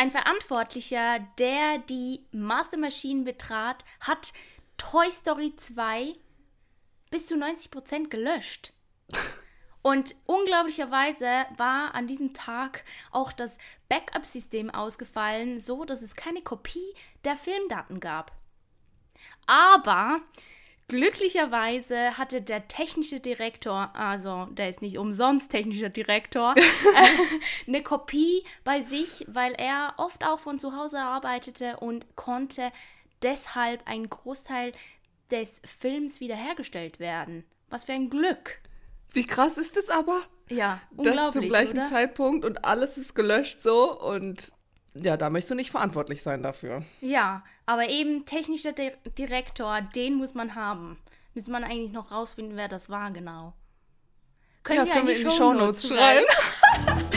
Ein Verantwortlicher, der die Master Machine betrat, hat Toy Story 2 bis zu 90% gelöscht. Und unglaublicherweise war an diesem Tag auch das Backup-System ausgefallen, so dass es keine Kopie der Filmdaten gab. Aber glücklicherweise hatte der technische Direktor, also der ist nicht umsonst technischer Direktor, äh, eine Kopie bei sich, weil er oft auch von zu Hause arbeitete und konnte deshalb ein Großteil des Films wiederhergestellt werden. Was für ein Glück. Wie krass ist das aber? Ja, das unglaublich, zum gleichen oder? Zeitpunkt und alles ist gelöscht so und ja, da möchtest du nicht verantwortlich sein dafür. Ja, aber eben technischer Di Direktor, den muss man haben. Müsste man eigentlich noch rausfinden, wer das war genau. ja, das können wir in die Shownotes Shownotes schreiben.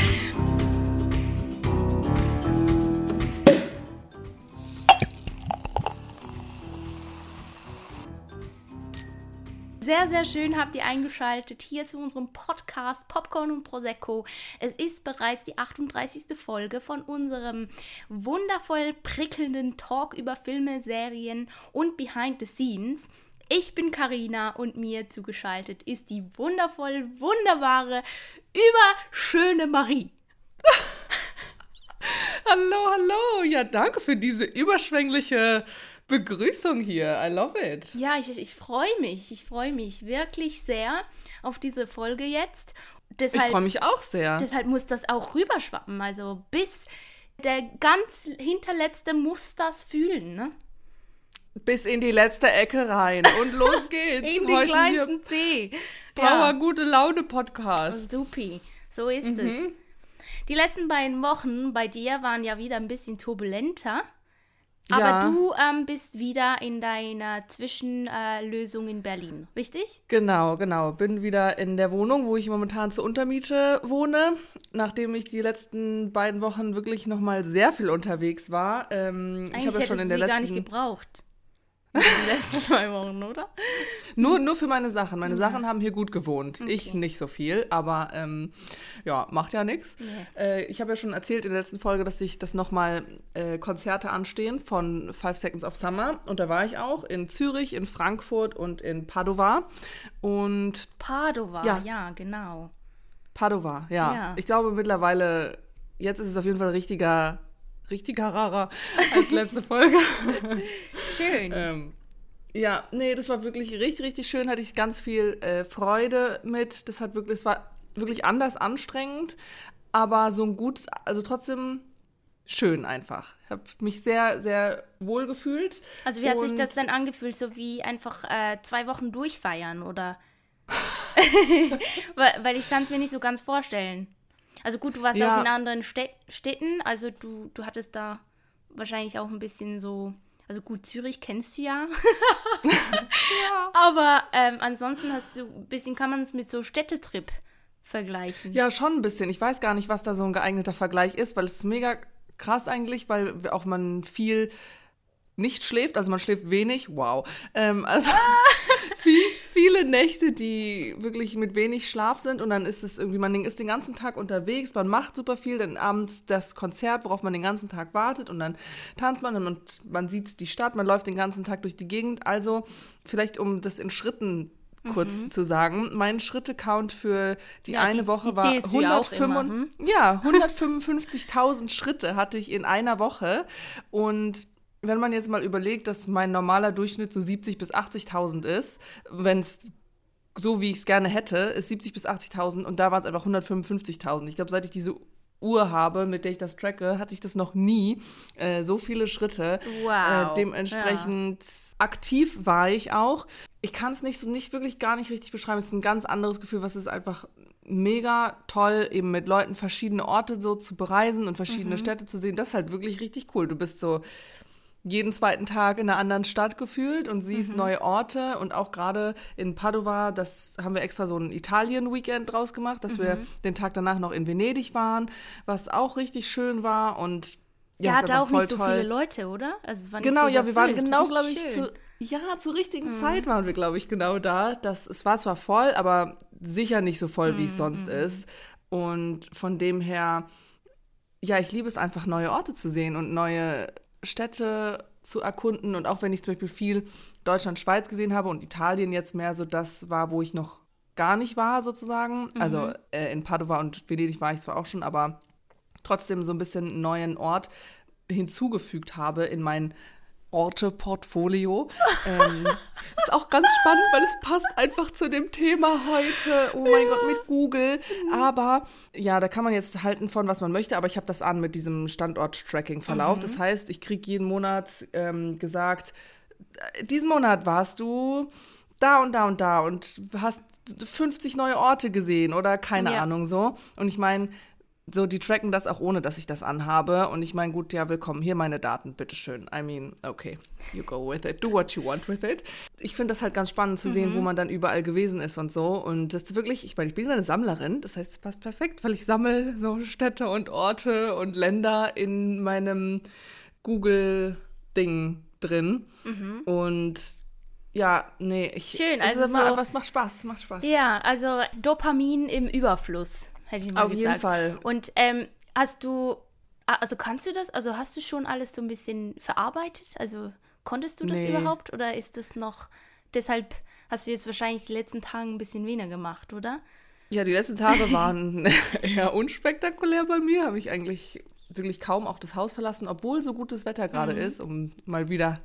Sehr, sehr schön habt ihr eingeschaltet hier zu unserem Podcast Popcorn und Prosecco. Es ist bereits die 38. Folge von unserem wundervoll prickelnden Talk über Filme, Serien und Behind the Scenes. Ich bin Karina und mir zugeschaltet ist die wundervoll, wunderbare, überschöne Marie. Hallo, hallo. Ja, danke für diese überschwängliche Begrüßung hier. I love it. Ja, ich, ich freue mich. Ich freue mich wirklich sehr auf diese Folge jetzt. Deshalb, ich freue mich auch sehr. Deshalb muss das auch rüberschwappen. Also bis der ganz hinterletzte muss das fühlen, ne? Bis in die letzte Ecke rein. Und los geht's. In den Heute kleinsten C. Power Gute Laune Podcast. Supi. So ist es. Die letzten beiden Wochen bei dir waren ja wieder ein bisschen turbulenter. Aber Ja. du ähm, bist wieder in deiner Zwischenlösung in Berlin, richtig? Genau, genau. Bin wieder in der Wohnung, wo ich momentan zur Untermiete wohne, nachdem ich die letzten beiden Wochen wirklich nochmal sehr viel unterwegs war. Ähm, ich Eigentlich habe ja schon in der sie gar nicht letzten gebraucht. In den letzten zwei Wochen, oder? nur nur für meine Sachen. Meine Sachen haben hier gut gewohnt. Ich nicht so viel, aber ähm, ja, macht ja nichts. Äh, ich habe ja schon erzählt in der letzten Folge, dass sich das nochmal äh, Konzerte anstehen von Five Seconds of Summer und da war ich auch in Zürich, in Frankfurt und in Padova und Padova, Ja. ja, genau. Padova, ja. Ja. Ich glaube mittlerweile, jetzt ist es auf jeden Fall richtiger, richtiger rarer als letzte Folge. Schön. ähm, ja, nee, das war wirklich richtig, richtig schön. Hatte ich ganz viel äh, Freude mit. Das hat wirklich, es war wirklich anders anstrengend, aber so ein gutes, also trotzdem schön einfach. Ich habe mich sehr, sehr wohl gefühlt. also wie hat sich das denn angefühlt? So wie einfach äh, zwei Wochen durchfeiern, oder? weil ich kann es mir nicht so ganz vorstellen. Also gut, du warst Ja. auch in anderen Städ Städten, also du, du hattest da wahrscheinlich auch ein bisschen so, also gut, Zürich kennst du ja. Aber ähm, ansonsten hast du ein bisschen, kann man es mit so Städtetrip vergleichen. Ja, schon ein bisschen. Ich weiß gar nicht, was da so ein geeigneter Vergleich ist, weil es ist mega krass eigentlich, weil auch man viel nicht schläft, also man schläft wenig, wow. Ähm, also viele Nächte, die wirklich mit wenig Schlaf sind und dann ist es irgendwie, man ist den ganzen Tag unterwegs, man macht super viel, dann abends das Konzert, worauf man den ganzen Tag wartet und dann tanzt man und man sieht die Stadt, man läuft den ganzen Tag durch die Gegend. Also vielleicht, um das in Schritten kurz zu sagen, mein Schritte-Count für die Mhm. Ja, eine die- Woche die war zählst du ja auch 155 immer, hm? ja, 155.000 Schritte hatte ich in einer Woche. Und wenn man jetzt mal überlegt, dass mein normaler Durchschnitt so 70.000 bis 80.000 ist, wenn es so wie ich es gerne hätte, ist 70.000 bis 80.000 und da waren es einfach 155.000. Ich glaube, seit ich diese Uhr habe, mit der ich das tracke, hatte ich das noch nie. Äh, so viele Schritte. Wow. Äh, dementsprechend aktiv war ich auch. Ich kann es nicht so nicht wirklich gar nicht richtig beschreiben. Es ist ein ganz anderes Gefühl, was ist einfach mega toll, eben mit Leuten verschiedene Orte so zu bereisen und verschiedene Städte zu sehen. Das ist halt wirklich richtig cool. Du bist so jeden zweiten Tag in einer anderen Stadt gefühlt und siehst neue Orte und auch gerade in Padova, das haben wir extra so ein Italien-Weekend draus gemacht, dass wir den Tag danach noch in Venedig waren, was auch richtig schön war und Ja, hat einfach auch nicht so toll. viele Leute, oder? Also es war nicht Genau, so ja, wir waren genau, glaube ich, schön. Mhm. zu, ja, zur richtigen Zeit waren wir, glaube ich, genau da. Das, es war zwar voll, aber sicher nicht so voll, wie es Mhm, sonst ist. Und von dem her, ja, ich liebe es einfach, neue Orte zu sehen und neue Städte zu erkunden. Und auch wenn ich zum Beispiel viel Deutschland, Schweiz gesehen habe und Italien jetzt mehr so das war, wo ich noch gar nicht war, sozusagen. Mhm. Also äh, in Padova und Venedig war ich zwar auch schon, aber trotzdem so ein bisschen einen neuen Ort hinzugefügt habe in mein Orte-Portfolio. ähm, ist auch ganz spannend, weil es passt einfach zu dem Thema heute. Oh mein Gott, mit Google. Aber ja, da kann man jetzt halten von, was man möchte, aber ich habe das an mit diesem Standort-Tracking-Verlauf. Mhm. Das heißt, ich kriege jeden Monat ähm, gesagt, äh, diesen Monat warst du da und da und da und hast 50 neue Orte gesehen oder keine ja. Ahnung so. Und ich meine, so, die tracken das auch ohne, dass ich das anhabe. Und ich meine, gut, ja, willkommen, hier meine Daten, bitteschön. I mean, okay, you go with it, do what you want with it. Ich finde das halt ganz spannend zu sehen, mhm. wo man dann überall gewesen ist und so. Und das ist wirklich, ich meine, ich bin eine Sammlerin, das heißt, es passt perfekt, weil ich sammle so Städte und Orte und Länder in meinem Google-Ding drin. Mhm. Und ja, nee, ich. Schön, also. So, aber es macht Spaß, macht Spaß. Ja, also Dopamin im Überfluss hätte ich mal Auf gesagt. jeden Fall. Und ähm, hast du, also kannst du das, also hast du schon alles so ein bisschen verarbeitet? Also konntest du das nee. überhaupt oder ist das noch, deshalb hast du jetzt wahrscheinlich die letzten Tage ein bisschen weniger gemacht, oder? Ja, die letzten Tage waren eher unspektakulär bei mir. Habe ich eigentlich wirklich kaum auch das Haus verlassen, obwohl so gutes Wetter gerade mhm. ist, um mal wieder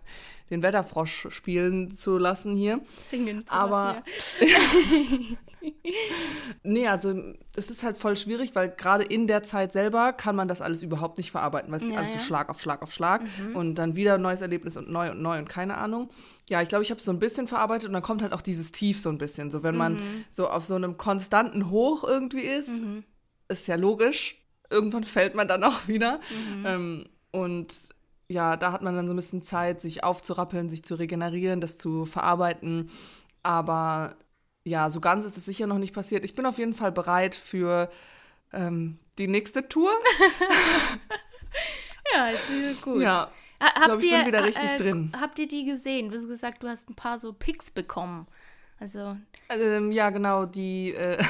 den Wetterfrosch spielen zu lassen hier. Singen zu Aber nee, also es ist halt voll schwierig, weil gerade in der Zeit selber kann man das alles überhaupt nicht verarbeiten, weil es geht ja, alles ja. so Schlag auf Schlag auf Schlag mhm. und dann wieder ein neues Erlebnis und neu und neu und keine Ahnung. Ja, ich glaube, ich habe es so ein bisschen verarbeitet und dann kommt halt auch dieses Tief so ein bisschen. So, wenn mhm. man so auf so einem konstanten Hoch irgendwie ist, mhm. ist ja logisch. Irgendwann fällt man dann auch wieder. Mhm. Ähm, und ja, da hat man dann so ein bisschen Zeit, sich aufzurappeln, sich zu regenerieren, das zu verarbeiten. Aber ja, so ganz ist es sicher noch nicht passiert. Ich bin auf jeden Fall bereit für ähm, die nächste Tour. ja, ist gut. Ja. Habt glaub, ich ihr, bin wieder richtig äh, drin. Habt ihr die gesehen? Du hast gesagt, du hast ein paar so Pics bekommen. Also. Ähm, ja, genau, die. Äh,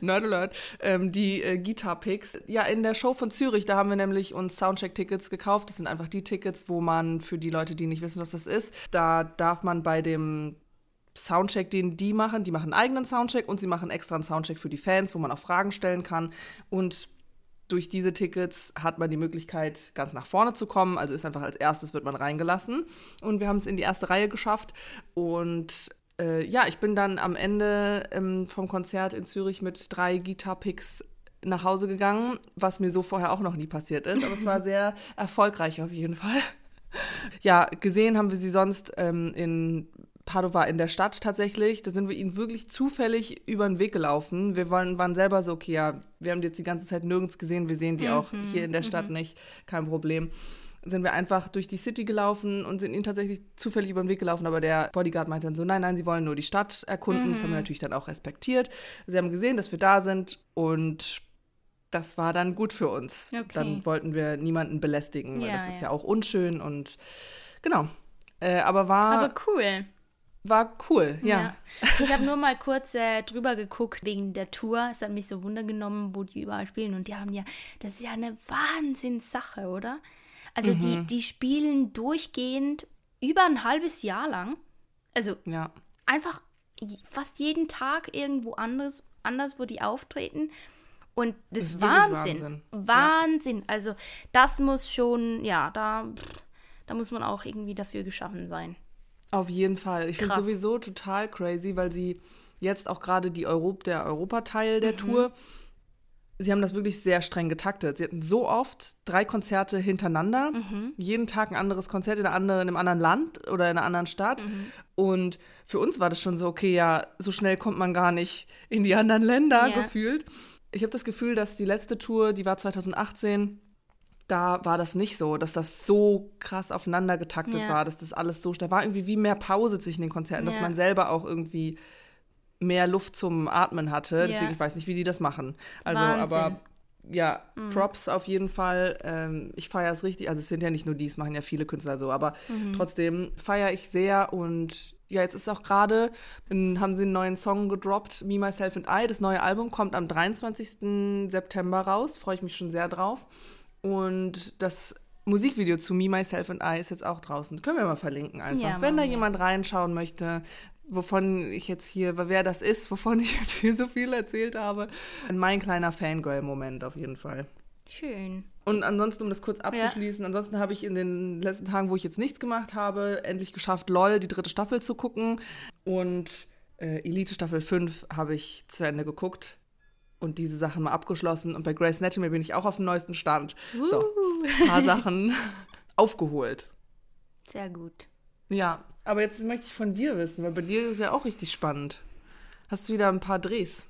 Nerd Alert, ähm, die äh, Guitar Picks. Ja, in der Show von Zürich, da haben wir nämlich uns Soundcheck-Tickets gekauft. Das sind einfach die Tickets, wo man für die Leute, die nicht wissen, was das ist, da darf man bei dem Soundcheck, den die machen. Die machen einen eigenen Soundcheck und sie machen extra einen Soundcheck für die Fans, wo man auch Fragen stellen kann. Und durch diese Tickets hat man die Möglichkeit, ganz nach vorne zu kommen. Also ist einfach als erstes wird man reingelassen. Und wir haben es in die erste Reihe geschafft. Und äh, ja, ich bin dann am Ende ähm, vom Konzert in Zürich mit drei Guitar-Picks nach Hause gegangen, was mir so vorher auch noch nie passiert ist. Aber es war sehr erfolgreich auf jeden Fall. Ja, gesehen haben wir sie sonst ähm, in Padova in der Stadt tatsächlich. Da sind wir ihnen wirklich zufällig über den Weg gelaufen. Wir waren, waren selber so, okay, ja, wir haben die jetzt die ganze Zeit nirgends gesehen. Wir sehen die mhm. auch hier in der Stadt mhm. nicht. Kein Problem. Sind wir einfach durch die City gelaufen und sind ihnen tatsächlich zufällig über den Weg gelaufen. Aber der Bodyguard meinte dann so, nein, nein, sie wollen nur die Stadt erkunden. Mhm. Das haben wir mhm. natürlich dann auch respektiert. Sie haben gesehen, dass wir da sind und das war dann gut für uns. Okay. Dann wollten wir niemanden belästigen, weil ja, das ist ja. ja auch unschön und genau. Äh, aber war. Aber cool war cool, ja. ja. Ich habe nur mal kurz äh, drüber geguckt wegen der Tour. Es hat mich so wundergenommen, wo die überall spielen. Und die haben ja, das ist ja eine Wahnsinnssache, oder? Also mhm. die, die spielen durchgehend über ein halbes Jahr lang. Also ja. einfach fast jeden Tag irgendwo anders, anders, wo die auftreten. Und das, das ist Wahnsinn. Wahnsinn. Wahnsinn. Ja. Also das muss schon, ja, da, da muss man auch irgendwie dafür geschaffen sein. Auf jeden Fall. Ich finde sowieso total crazy, weil sie jetzt auch gerade die Europ der Europateil der mhm. Tour, sie haben das wirklich sehr streng getaktet. Sie hatten so oft drei Konzerte hintereinander, mhm. jeden Tag ein anderes Konzert in, andere, in einem anderen Land oder in einer anderen Stadt. Mhm. Und für uns war das schon so, okay, ja, so schnell kommt man gar nicht in die anderen Länder yeah. gefühlt. Ich habe das Gefühl, dass die letzte Tour, die war 2018, da war das nicht so, dass das so krass aufeinander getaktet ja. war, dass das alles so, da war irgendwie wie mehr Pause zwischen den Konzerten, ja. dass man selber auch irgendwie mehr Luft zum Atmen hatte. Ja. Deswegen, ich weiß nicht, wie die das machen. Also, Wahnsinn. aber ja, mhm. Props auf jeden Fall. Ähm, ich feiere es richtig. Also es sind ja nicht nur die, es machen ja viele Künstler so, aber mhm. trotzdem feiere ich sehr und ja, jetzt ist auch gerade, haben sie einen neuen Song gedroppt, Me, Myself and I. Das neue Album kommt am 23. September raus, freue ich mich schon sehr drauf. Und das Musikvideo zu Me, Myself and I ist jetzt auch draußen. können wir mal verlinken einfach. Ja, Wenn da jemand reinschauen möchte, wovon ich jetzt hier, wer das ist, wovon ich jetzt hier so viel erzählt habe. Mein kleiner Fangirl-Moment auf jeden Fall. Schön. Und ansonsten, um das kurz abzuschließen, ja. ansonsten habe ich in den letzten Tagen, wo ich jetzt nichts gemacht habe, endlich geschafft, LOL, die dritte Staffel zu gucken. Und äh, Elite Staffel 5 habe ich zu Ende geguckt und diese Sachen mal abgeschlossen. Und bei Grace Anatomy bin ich auch auf dem neuesten Stand. Uh. So, ein paar Sachen aufgeholt. Sehr gut. Ja, aber jetzt möchte ich von dir wissen, weil bei dir ist ja auch richtig spannend. Hast du wieder ein paar Drehs?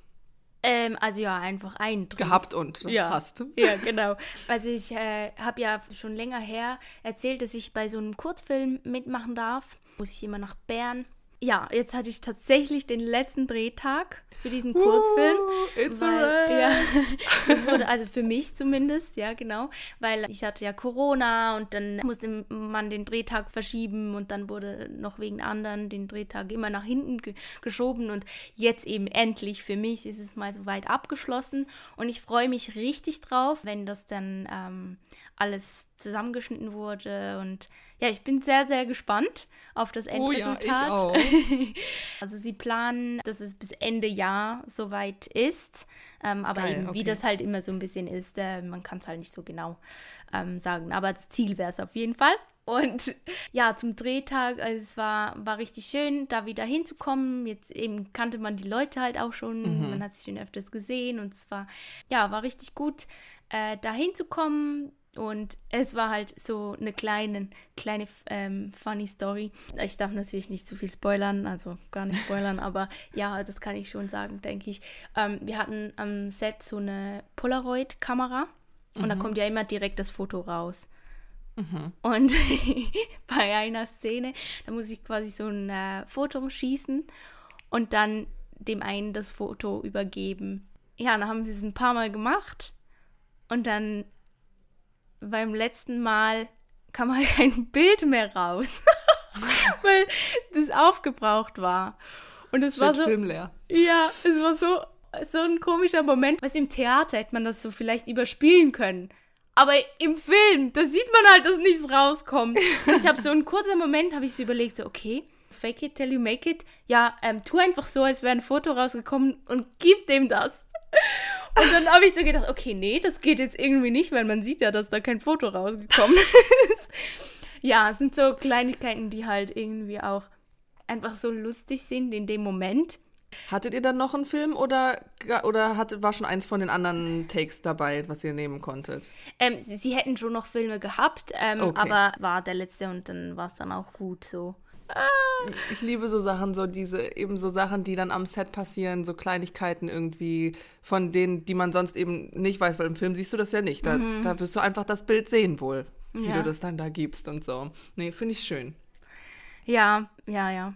Ähm, also ja, einfach ein Dreh. Gehabt und ja. hast. Ja, genau. Also ich äh, habe ja schon länger her erzählt, dass ich bei so einem Kurzfilm mitmachen darf. Muss ich immer nach Bern. Ja, jetzt hatte ich tatsächlich den letzten Drehtag für diesen Kurzfilm. Uh, it's weil, ja, das wurde also für mich zumindest, ja genau, weil ich hatte ja Corona und dann musste man den Drehtag verschieben und dann wurde noch wegen anderen den Drehtag immer nach hinten ge geschoben und jetzt eben endlich für mich ist es mal so weit abgeschlossen und ich freue mich richtig drauf, wenn das dann ähm, alles zusammengeschnitten wurde und ja, ich bin sehr, sehr gespannt auf das Endresultat. Oh ja, ich auch. also sie planen, dass es bis Ende Jahr soweit ist. Ähm, aber Geil, eben, okay. wie das halt immer so ein bisschen ist, äh, man kann es halt nicht so genau ähm, sagen. Aber das Ziel wäre es auf jeden Fall. Und ja, zum Drehtag, also es war, war richtig schön, da wieder hinzukommen. Jetzt eben kannte man die Leute halt auch schon, mhm. man hat sich schon öfters gesehen und es war, ja, war richtig gut, äh, da hinzukommen und es war halt so eine kleine, kleine ähm, funny Story. Ich darf natürlich nicht zu viel spoilern, also gar nicht spoilern, aber ja, das kann ich schon sagen, denke ich. Ähm, wir hatten am Set so eine Polaroid-Kamera und mhm. da kommt ja immer direkt das Foto raus. Mhm. Und bei einer Szene, da muss ich quasi so ein äh, Foto schießen und dann dem einen das Foto übergeben. Ja, dann haben wir es ein paar Mal gemacht und dann beim letzten Mal kam halt kein Bild mehr raus, weil das aufgebraucht war. Und es war so. Filmleer. Ja, es war so, so ein komischer Moment. Was im Theater hätte man das so vielleicht überspielen können. Aber im Film, da sieht man halt, dass nichts rauskommt. Und ich habe so einen kurzen Moment, habe ich so überlegt, so, okay, fake it till you make it. Ja, ähm, tu einfach so, als wäre ein Foto rausgekommen und gib dem das. Und dann habe ich so gedacht, okay, nee, das geht jetzt irgendwie nicht, weil man sieht ja, dass da kein Foto rausgekommen ist. ja, es sind so Kleinigkeiten, die halt irgendwie auch einfach so lustig sind in dem Moment. Hattet ihr dann noch einen Film oder, oder hat, war schon eins von den anderen Takes dabei, was ihr nehmen konntet? Ähm, sie, sie, hätten schon noch Filme gehabt, ähm, okay. aber war der letzte und dann war es dann auch gut so. Ich liebe so Sachen, so diese, eben so Sachen, die dann am Set passieren, so Kleinigkeiten irgendwie, von denen, die man sonst eben nicht weiß, weil im Film siehst du das ja nicht. Da, mhm. da wirst du einfach das Bild sehen wohl, wie ja. du das dann da gibst und so. Nee, finde ich schön. Ja, ja, ja.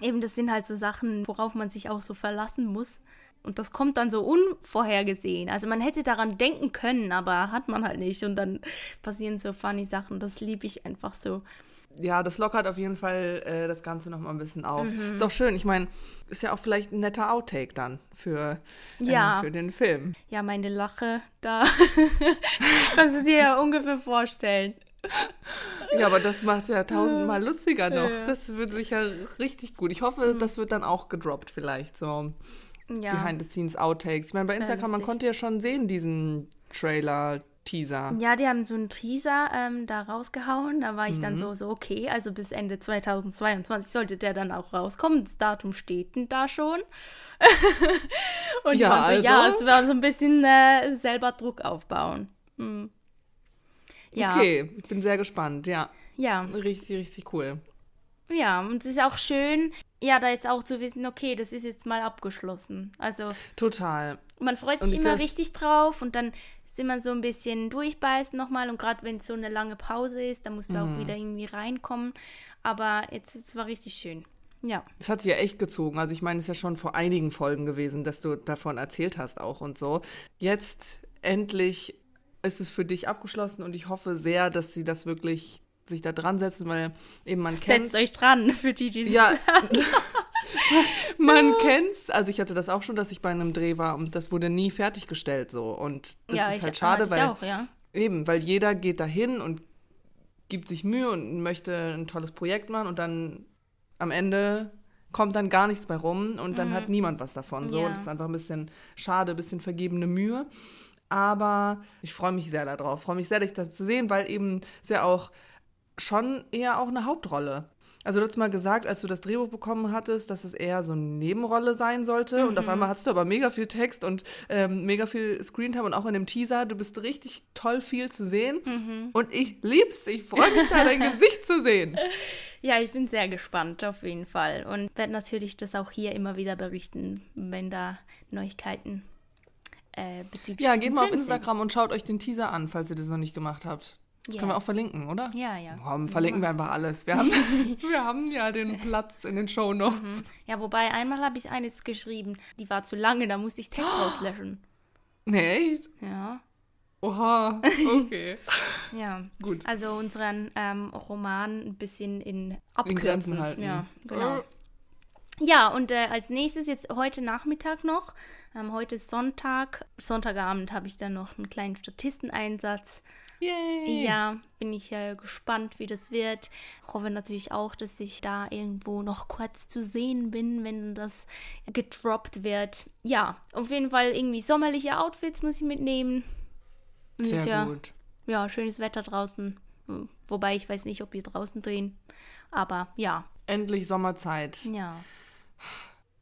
Eben, das sind halt so Sachen, worauf man sich auch so verlassen muss. Und das kommt dann so unvorhergesehen. Also man hätte daran denken können, aber hat man halt nicht. Und dann passieren so funny Sachen. Das liebe ich einfach so ja, das lockert auf jeden Fall äh, das Ganze noch mal ein bisschen auf. Mhm. Ist auch schön. Ich meine, ist ja auch vielleicht ein netter Outtake dann für, äh, ja. für den Film. Ja, meine Lache da. Kannst du dir ja ungefähr vorstellen. Ja, aber das macht es ja tausendmal lustiger noch. Ja. Das wird sicher richtig gut. Ich hoffe, mhm. das wird dann auch gedroppt vielleicht, so ja. Behind-the-Scenes-Outtakes. Ich meine, bei Instagram, man konnte ja schon sehen, diesen Trailer, Teaser. Ja, die haben so einen Teaser ähm, da rausgehauen. Da war ich mhm. dann so, so, okay, also bis Ende 2022 sollte der dann auch rauskommen. Das Datum steht denn da schon. Und ja, so, also? ja, es war so ein bisschen äh, selber Druck aufbauen. Mhm. Ja. Okay, ich bin sehr gespannt, ja. Ja. Richtig, richtig cool. Ja, und es ist auch schön, ja, da jetzt auch zu wissen, okay, das ist jetzt mal abgeschlossen. Also. Total. Man freut sich immer richtig drauf und dann ist immer so ein bisschen durchbeißen nochmal und gerade wenn es so eine lange Pause ist, dann musst du mhm. auch wieder irgendwie reinkommen. Aber jetzt es war richtig schön. Ja. Es hat sich ja echt gezogen. Also ich meine, es ist ja schon vor einigen Folgen gewesen, dass du davon erzählt hast auch und so. Jetzt endlich ist es für dich abgeschlossen und ich hoffe sehr, dass sie das wirklich sich da dran setzen, weil eben man kennt. Setzt euch dran, für die, die Ja. man kennt's. Also ich hatte das auch schon, dass ich bei einem Dreh war und das wurde nie fertiggestellt so. Und das ja, ist ich, halt schade, hatte ich weil auch, ja. eben, weil jeder geht dahin und gibt sich Mühe und möchte ein tolles Projekt machen und dann am Ende kommt dann gar nichts mehr rum und dann hat niemand was davon. So, Mhm. Ja. das ist einfach ein bisschen schade, ein bisschen vergebene Mühe. Aber ich freue mich sehr darauf, freue mich sehr, dich das zu sehen, weil eben ist ja auch schon eher auch eine Hauptrolle. Also du hast mal gesagt, als du das Drehbuch bekommen hattest, dass es eher so eine Nebenrolle sein sollte. Und Mhm. auf einmal hattest du aber mega viel Text und ähm, mega viel Screentime und auch in dem Teaser. Du bist richtig toll viel zu sehen. Mhm. Und ich lieb's. Ich freue mich da, dein Gesicht zu sehen. Ja, ich bin sehr gespannt, auf jeden Fall. Und werde natürlich das auch hier immer wieder berichten, wenn da Neuigkeiten äh, bezüglich Ja, geht mal auf Film sind. Instagram und schaut euch den Teaser an, falls ihr das noch nicht gemacht habt. Das Ja. können wir auch verlinken, oder? Ja, ja. Komm, verlinken wir einfach alles. Wir haben, wir haben ja den Platz in den Shownotes. Mhm. Ja, wobei einmal habe ich eines geschrieben, die war zu lange, da musste ich Text rauslöschen. Nee, echt? Ja, Oha, okay. ja. Gut. Also unseren ähm, Roman ein bisschen in In Abkürzen. Grenzen halten. Ja, genau. Ja, und äh, als nächstes jetzt heute Nachmittag noch. Ähm, heute ist Sonntag. Sonntagabend habe ich dann noch einen kleinen Statisteneinsatz. Yay. Ja, bin ich äh, gespannt, wie das wird. Hoffe natürlich auch, dass ich da irgendwo noch kurz zu sehen bin, wenn das gedroppt wird. Ja, auf jeden Fall irgendwie sommerliche Outfits muss ich mitnehmen. Und Sehr ja, gut. ja schönes Wetter draußen. Wobei ich weiß nicht, ob wir draußen drehen. Aber ja, Endlich Sommerzeit. ja.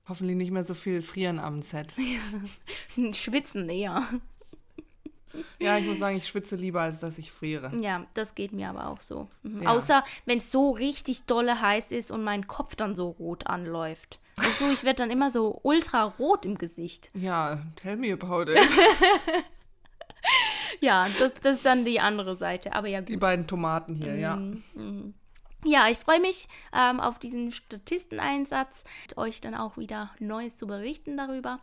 Hoffentlich nicht mehr so viel frieren am Set. Schwitzen eher. Ja, ich muss sagen, ich schwitze lieber, als dass ich friere. Ja, das geht mir aber auch so. Mhm. Ja. Außer wenn es so richtig dolle heiß ist und mein Kopf dann so rot anläuft. Du, ich werde dann immer so ultra rot im Gesicht. Ja, tell me about it. Ja, das, das ist dann die andere Seite. Aber ja, Die gut. beiden Tomaten hier, ja. Mhm. Ja, ich freue mich ähm, auf diesen Statisteneinsatz und euch dann auch wieder Neues zu berichten darüber.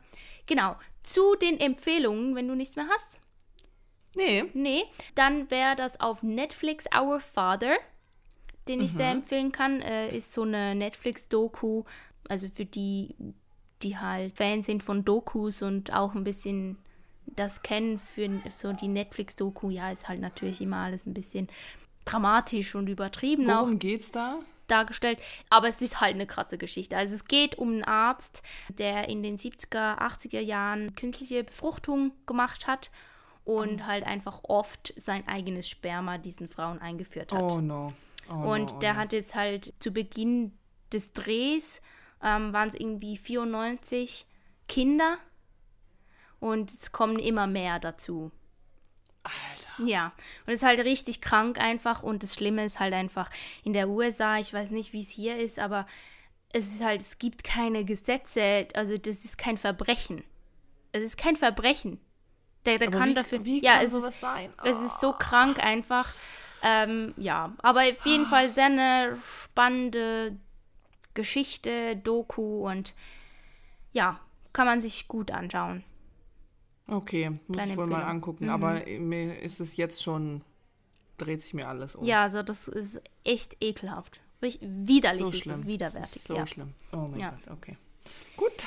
Genau, zu den Empfehlungen, wenn du nichts mehr hast. Nee, Nee, dann wäre das auf Netflix Our Father, den ich sehr empfehlen kann. Äh, ist so eine Netflix-Doku, also für die, die halt Fans sind von Dokus und auch ein bisschen das kennen für so die Netflix-Doku. Ja, ist halt natürlich immer alles ein bisschen dramatisch und übertrieben auch worum geht's da? dargestellt. Aber es ist halt eine krasse Geschichte. Also es geht um einen Arzt, der in den 70er, 80er Jahren künstliche Befruchtung gemacht hat und halt einfach oft sein eigenes Sperma diesen Frauen eingeführt hat. Oh no. Oh und no, oh der no. hat jetzt halt zu Beginn des Drehs ähm, waren es irgendwie 94 Kinder und es kommen immer mehr dazu. Alter. Ja, und es ist halt richtig krank einfach und das Schlimme ist halt einfach in der USA, ich weiß nicht, wie es hier ist, aber es ist halt, es gibt keine Gesetze, also das ist kein Verbrechen. Es ist kein Verbrechen. Der, der Aber kann wie, dafür. wie ja, kann es sowas ist, sein? es ist so krank einfach. Ähm, ja, aber auf jeden Fall sehr eine spannende Geschichte, Doku und ja, kann man sich gut anschauen. Okay, muss Kleine ich wohl mal Empfehlung. angucken. Mhm. Aber mir ist es jetzt schon, dreht sich mir alles um. Ja, also das ist echt ekelhaft. Richtig widerlich so ist schlimm. es, widerwärtig. So ja. schlimm. Oh mein Ja. Gott, okay. Gut.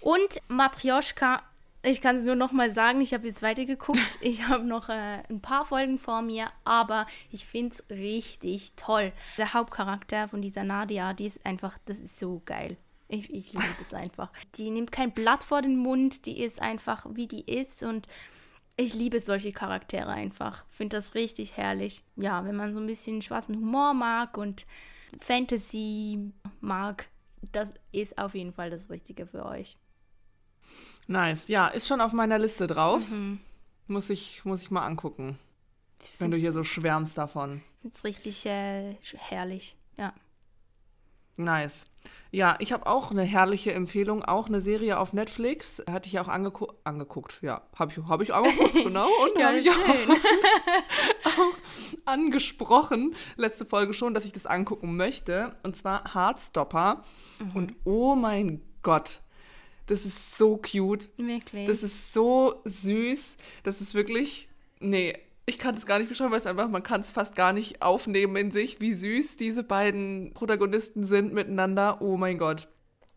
Und Matryoshka, ich kann es nur noch mal sagen, ich habe jetzt weitergeguckt. ich habe noch äh, ein paar Folgen vor mir, aber ich finde es richtig toll. Der Hauptcharakter von dieser Nadia, die ist einfach, das ist so geil. Ich, ich liebe es einfach. Die nimmt kein Blatt vor den Mund, die ist einfach, wie die ist und ich liebe solche Charaktere einfach. Finde das richtig herrlich. Ja, wenn man so ein bisschen schwarzen Humor mag und Fantasy mag, das ist auf jeden Fall das Richtige für euch. Nice. Ja, ist schon auf meiner Liste drauf. Mhm. Muss, ich, muss ich mal angucken, wenn du hier so schwärmst davon. Find's richtig äh, herrlich. Ja. Nice. Ja, ich habe auch eine herrliche Empfehlung, auch eine Serie auf Netflix. Hatte ich ja auch angegu angeguckt. Ja, habe ich, hab ich angeguckt, genau. Und Ja, habe ich auch, auch angesprochen, letzte Folge schon, dass ich das angucken möchte. Und zwar Heartstopper. Und oh mein Gott, das ist so cute. Wirklich. Das ist so süß. Das ist wirklich. Nee, ich kann es gar nicht beschreiben, weil es einfach, man kann es fast gar nicht aufnehmen in sich, wie süß diese beiden Protagonisten sind miteinander. Oh mein Gott.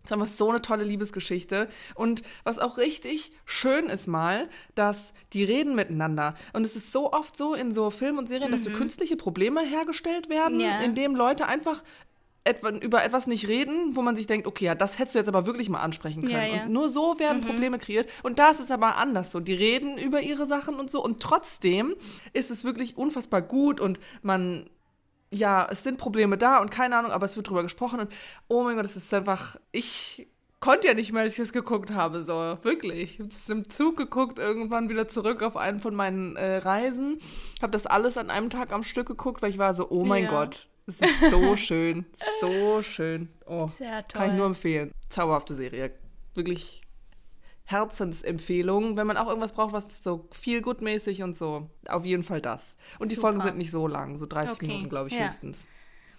Das ist einfach so eine tolle Liebesgeschichte. Und was auch richtig schön ist mal, dass die reden miteinander. Und es ist so oft so in so Filmen und Serien, dass so künstliche Probleme hergestellt werden, Mhm. Ja. indem Leute einfach etwa, über etwas nicht reden, wo man sich denkt, okay, ja, das hättest du jetzt aber wirklich mal ansprechen können. Ja, ja. Und nur so werden Probleme kreiert. Und das ist aber anders so. Die reden über ihre Sachen und so. Und trotzdem ist es wirklich unfassbar gut und man ja, es sind Probleme da und keine Ahnung, aber es wird drüber gesprochen und oh mein Gott, es ist einfach, ich konnte ja nicht mehr, als ich es geguckt habe, so, wirklich. Ich habe es im Zug geguckt, irgendwann wieder zurück auf einen von meinen äh, Reisen, habe das alles an einem Tag am Stück geguckt, weil ich war so, oh mein Ja. Gott, es ist so schön, so schön. Oh, Sehr kann ich toll. nur empfehlen. Zauberhafte Serie, wirklich Herzensempfehlung, wenn man auch irgendwas braucht, was so viel gutmäßig und so, auf jeden Fall das. Und die Super. Folgen sind nicht so lang, so 30 Okay, Minuten, glaube ich, ja. höchstens.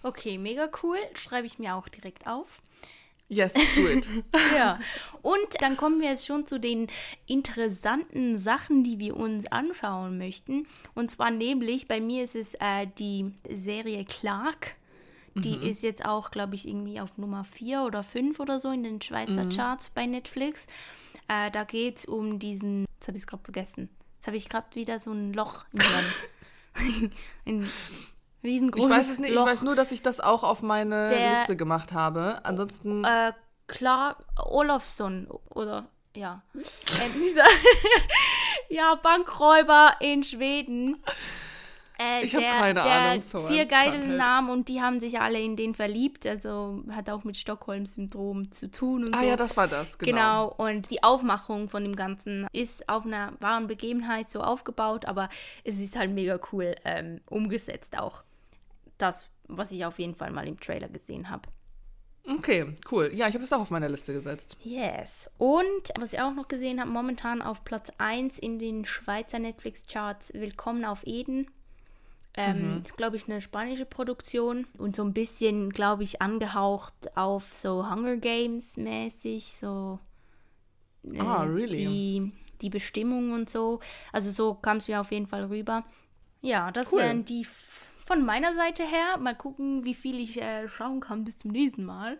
Okay, mega cool. Schreibe ich mir auch direkt auf. Yes, do it. Ja. Und dann kommen wir jetzt schon zu den interessanten Sachen, die wir uns anschauen möchten. Und zwar nämlich, bei mir ist es äh, die Serie Clark. Die ist jetzt auch, glaube ich, irgendwie auf Nummer 4 oder 5 oder so in den Schweizer Charts bei Netflix. Äh, da geht es um diesen, jetzt habe ich es gerade vergessen. Jetzt habe ich gerade wieder so ein Loch im Hirn. ein Ich riesengroßes weiß es nicht, Loch. ich weiß nur, dass ich das auch auf meine Der- Liste gemacht habe. Ansonsten, äh, Clark Olofsson oder ja, äh, dieser ja Bankräuber in Schweden. Äh, Ich hab der, keine der Ahnung, so vier ein geile Krankheit. Namen und die haben sich alle in den verliebt. Also hat auch mit Stockholm-Syndrom zu tun und ah so. ja, das war das, genau. Genau, und die Aufmachung von dem Ganzen ist auf einer wahren Begebenheit so aufgebaut, aber es ist halt mega cool ähm, umgesetzt auch. Das, was ich auf jeden Fall mal im Trailer gesehen habe. Okay, cool. Ja, ich habe das auch auf meiner Liste gesetzt. Yes. Und was ich auch noch gesehen habe, momentan auf Platz 1 in den Schweizer Netflix-Charts Willkommen auf Eden. Ähm, Ist, glaube ich, eine spanische Produktion und so ein bisschen, glaube ich, angehaucht auf so Hunger Games mäßig, so äh, Ah, really? die, die Bestimmung und so. Also so kam es mir auf jeden Fall rüber. Ja, das Cool. wären die von meiner Seite her. Mal gucken, wie viel ich äh, schauen kann bis zum nächsten Mal.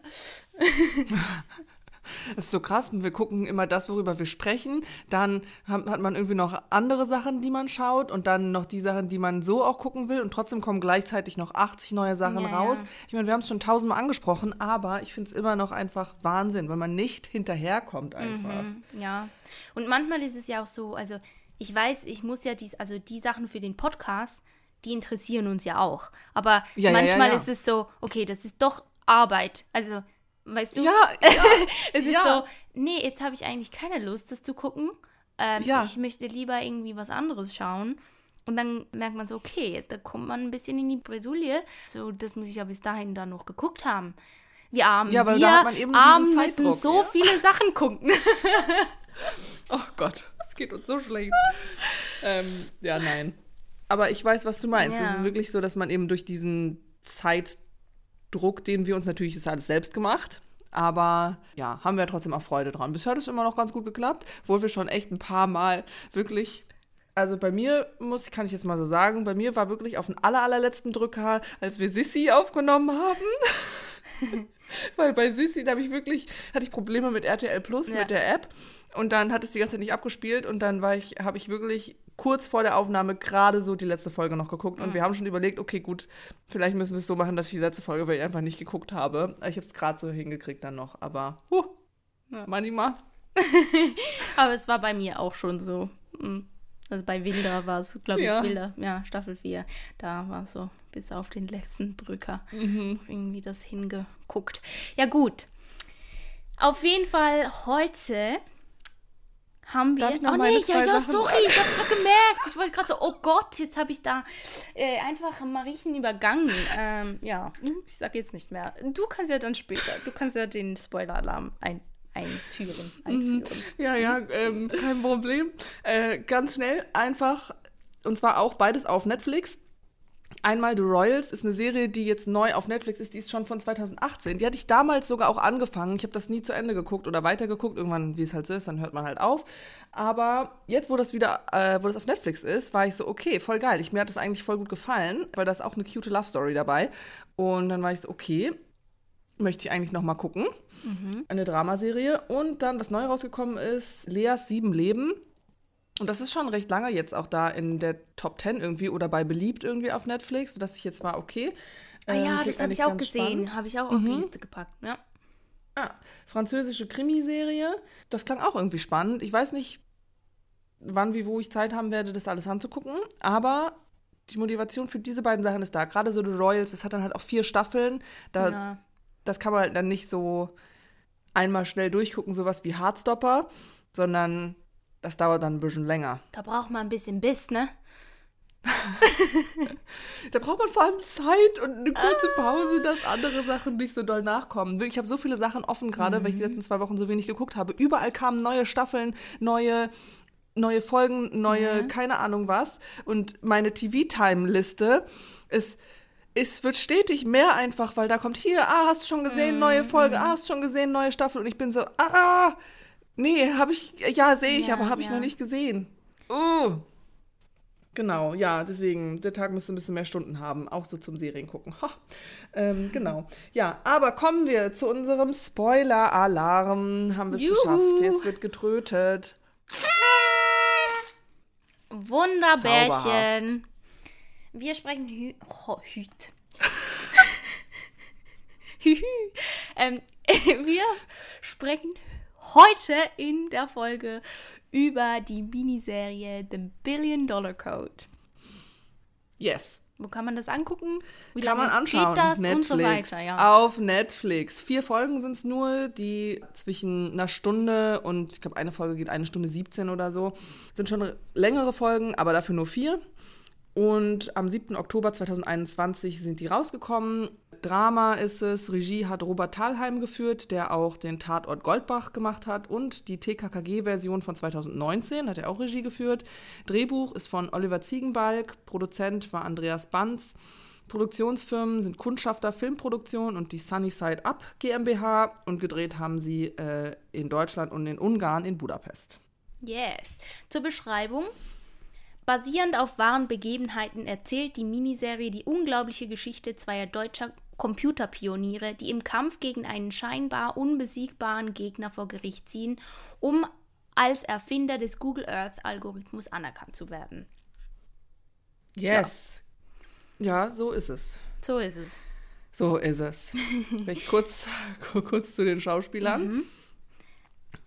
Das ist so krass. Wir gucken immer das, worüber wir sprechen. Dann hat, man irgendwie noch andere Sachen, die man schaut. Und dann noch die Sachen, die man so auch gucken will. Und trotzdem kommen gleichzeitig noch 80 neue Sachen Ja, raus. ja. Ich meine, wir haben es schon tausendmal angesprochen. Aber ich finde es immer noch einfach Wahnsinn, wenn man nicht hinterherkommt einfach. Ja. Und manchmal ist es ja auch so, also ich weiß, ich muss ja dies, also die Sachen für den Podcast, die interessieren uns ja auch. Aber Ja, manchmal ja, ja. ist es so, okay, das ist doch Arbeit. Also, weißt du? Ja. Es ist so, nee, jetzt habe ich eigentlich keine Lust, das zu gucken. Ähm. Ich möchte lieber irgendwie was anderes schauen. Und dann merkt man so, okay, da kommt man ein bisschen in die Bredouille. So, das muss ich ja bis dahin dann noch geguckt haben. Wir Armen, Ja, weil wir da hat man eben Armen müssen so viele Sachen gucken. Oh Gott, es geht uns so schlecht. ähm, ja, nein. Aber ich weiß, was du meinst. Ja. Es ist wirklich so, dass man eben durch diesen Zeitdruck, den wir uns natürlich, ist alles selbst gemacht. Aber ja, haben wir trotzdem auch Freude dran. Bisher hat es immer noch ganz gut geklappt, obwohl wir schon echt ein paar Mal wirklich. Also bei mir muss, kann ich jetzt mal so sagen, bei mir war wirklich auf den aller, allerletzten Drücker, als wir Sissy aufgenommen haben. Weil bei Sissy, da habe ich wirklich, hatte ich Probleme mit RTL Plus, Ja. mit der App. Und dann hat es die ganze Zeit nicht abgespielt und dann war ich, habe ich wirklich kurz vor der Aufnahme gerade so die letzte Folge noch geguckt. Und wir haben schon überlegt, okay, gut, vielleicht müssen wir es so machen, dass ich die letzte Folge weil ich einfach nicht geguckt habe. Ich habe es gerade so hingekriegt dann noch, aber huh, manchmal. Aber es war bei mir auch schon so. Mm. Also bei Wilder war es, glaube ich, Ja. Wilder, ja, Staffel 4. Da war so bis auf den letzten Drücker Mhm. irgendwie das hingeguckt. Ja, gut. Auf jeden Fall heute haben wir. Noch oh nee, ja, ja, sorry, ich habe gerade gemerkt. Ich wollte gerade so, oh Gott, jetzt habe ich da äh, einfach Mariechen übergangen. Ähm, ja, ich sag jetzt nicht mehr. Du kannst ja dann später, du kannst ja den Spoiler-Alarm ein, einführen. Mhm. einführen. Ja, ja, ähm, kein Problem. Äh, ganz schnell, einfach, und zwar auch beides auf Netflix. Einmal The Royals ist eine Serie, die jetzt neu auf Netflix ist, die ist schon von 2018. Die hatte ich damals sogar auch angefangen. Ich habe das nie zu Ende geguckt oder weitergeguckt. Irgendwann, wie es halt so ist, dann hört man halt auf. Aber jetzt, wo das wieder, äh, wo das auf Netflix ist, war ich so, okay, voll geil. Ich, mir hat das eigentlich voll gut gefallen, weil da ist auch eine cute Love Story dabei. Und dann war ich so, okay, möchte ich eigentlich noch mal gucken. Mhm. Eine Dramaserie. Und dann, was neu rausgekommen ist, Leas Sieben Leben. Und das ist schon recht lange jetzt auch da in der Top 10 irgendwie oder bei beliebt irgendwie auf Netflix, sodass ich jetzt war, okay. Ah ähm, ja, klingt das habe ich auch gesehen. Habe ich auch auf die Liste gepackt. Ja. Ah, französische Krimiserie. Das klang auch irgendwie spannend. Ich weiß nicht, wann, wie, wo ich Zeit haben werde, das alles anzugucken. Aber die Motivation für diese beiden Sachen ist da. Gerade so The Royals, das hat dann halt auch vier Staffeln. Da, ja. Das kann man halt dann nicht so einmal schnell durchgucken, sowas wie Hardstopper, sondern das dauert dann ein bisschen länger. Da braucht man ein bisschen Biss, ne? Da braucht man vor allem Zeit und eine kurze Pause, dass andere Sachen nicht so doll nachkommen. Ich habe so viele Sachen offen gerade, weil ich die letzten zwei Wochen so wenig geguckt habe. Überall kamen neue Staffeln, neue, neue Folgen, neue, keine Ahnung was. Und meine TV-Time-Liste ist. Es wird stetig mehr einfach, weil da kommt hier, ah, hast du schon gesehen, neue Folge, ah, hast du schon gesehen, neue Staffel. Und ich bin so, ah, nee, habe ich, ja, sehe ich, Ja, aber habe ich ja. noch nicht gesehen. Oh. Genau, ja, deswegen, der Tag müsste ein bisschen mehr Stunden haben, auch so zum Serien gucken. Ha. Ähm, genau. Ja, aber kommen wir zu unserem Spoiler-Alarm. Haben wir es geschafft. Jetzt wird getrötet. Wunderbärchen. Wir sprechen Hü oh, Hüt. Ähm, wir sprechen heute in der Folge über die Miniserie The Billion Dollar Code. Yes. Wo kann man das angucken? Wie Kann man anschauen. geht das Netflix. und so weiter, ja. Auf Netflix. Vier Folgen sind es nur, die zwischen einer Stunde und ich glaube, eine Folge geht eine Stunde 17 oder so. Sind schon längere Folgen, aber dafür nur vier. Und am 7. Oktober 2021 sind die rausgekommen. Drama ist es. Regie hat Robert Thalheim geführt, der auch den Tatort Goldbach gemacht hat. Und die TKKG-Version von 2019 hat er auch Regie geführt. Drehbuch ist von Oliver Ziegenbalg. Produzent war Andreas Banz. Produktionsfirmen sind Kundschafter Filmproduktion und die Sunnyside Up GmbH. Und gedreht haben sie äh, in Deutschland und in Ungarn in Budapest. Yes. Zur Beschreibung. Basierend auf wahren Begebenheiten erzählt die Miniserie die unglaubliche Geschichte zweier deutscher Computerpioniere, die im Kampf gegen einen scheinbar unbesiegbaren Gegner vor Gericht ziehen, um als Erfinder des Google Earth-Algorithmus anerkannt zu werden. Yes. Ja. so ist es. So ist es. So ist es. Vielleicht kurz, kurz zu den Schauspielern.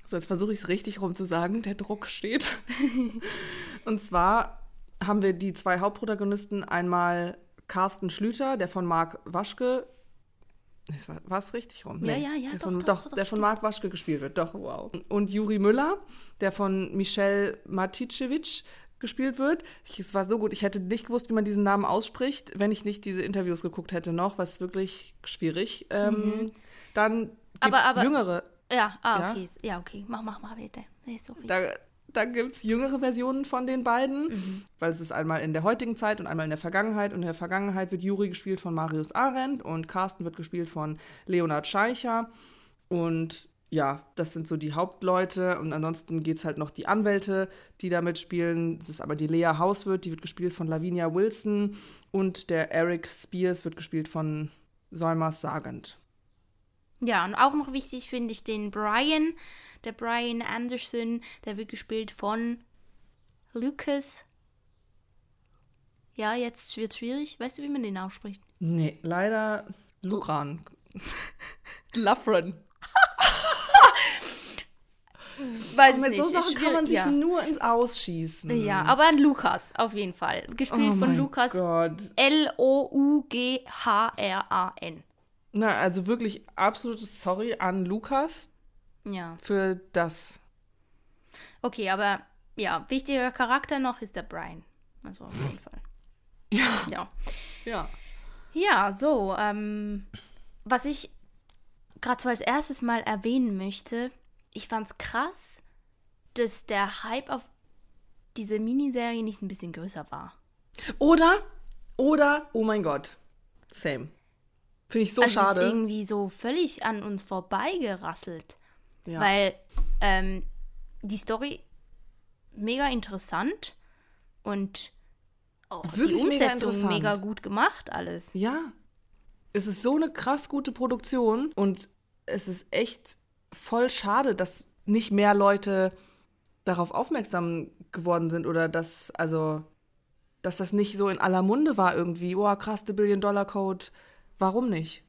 So, jetzt versuche ich es richtig rum zu sagen. Der Druck steht. Und zwar haben wir die zwei Hauptprotagonisten. Einmal Carsten Schlüter, der von Marc Waschke. War es richtig rum? Ja, ja, ja, Der doch, von, doch, doch, doch, der von Marc Waschke gespielt wird. Doch, wow. Und Juri Müller, der von Michel Maticevic gespielt wird. Ich, es war so gut, ich hätte nicht gewusst, wie man diesen Namen ausspricht, wenn ich nicht diese Interviews geguckt hätte noch, was wirklich schwierig. Ähm, Dann gibt Mhm. Aber- aber- jüngere, Ja, ah, okay. Ja, okay. Mach, mach mal bitte. Nee, sorry. da, da gibt es jüngere Versionen von den beiden, Mhm. weil es ist einmal in der heutigen Zeit und einmal in der Vergangenheit. Und in der Vergangenheit wird Juri gespielt von Marius Arendt und Carsten wird gespielt von Leonard Scheicher. Und ja, das sind so die Hauptleute. Und ansonsten geht es halt noch die Anwälte, die da mitspielen. Das ist aber die Lea Hauswirt, die wird gespielt von Lavinia Wilson. Und der Eric Spears wird gespielt von Solmers Sargent. Ja, und auch noch wichtig finde ich den Brian. Der Brian Anderson, der wird gespielt von Lucas. Ja, jetzt wird es schwierig. Weißt du, wie man den ausspricht? Nee, leider Lukran. Lafren. Weiß mit so Sachen kann man sich ja. nur ins Ausschießen. ja, aber ein Lukas auf jeden Fall. Gespielt Oh von Lukas. L-O-U-G-H-R-A-N. Na, also wirklich absolutes Sorry an Lukas Ja. für das. Okay, aber ja, wichtiger Charakter noch ist der Brian. Also auf jeden Fall. Ja. Ja. Ja. Ja, so, ähm, was ich gerade so als erstes mal erwähnen möchte, ich fand's krass, dass der Hype auf diese Miniserie nicht ein bisschen größer war. Oder, Oder, oh mein Gott, same. Finde ich so also schade. Es ist irgendwie so völlig an uns vorbeigerasselt. Ja. Weil ähm, die Story mega interessant und auch Wirklich die mega Umsetzung interessant. mega gut gemacht alles. Ja. Es ist so eine krass gute Produktion und es ist echt voll schade, dass nicht mehr Leute darauf aufmerksam geworden sind oder dass, also, dass das nicht so in aller Munde war irgendwie. Oh, krass, der Billion-Dollar-Code. Warum nicht?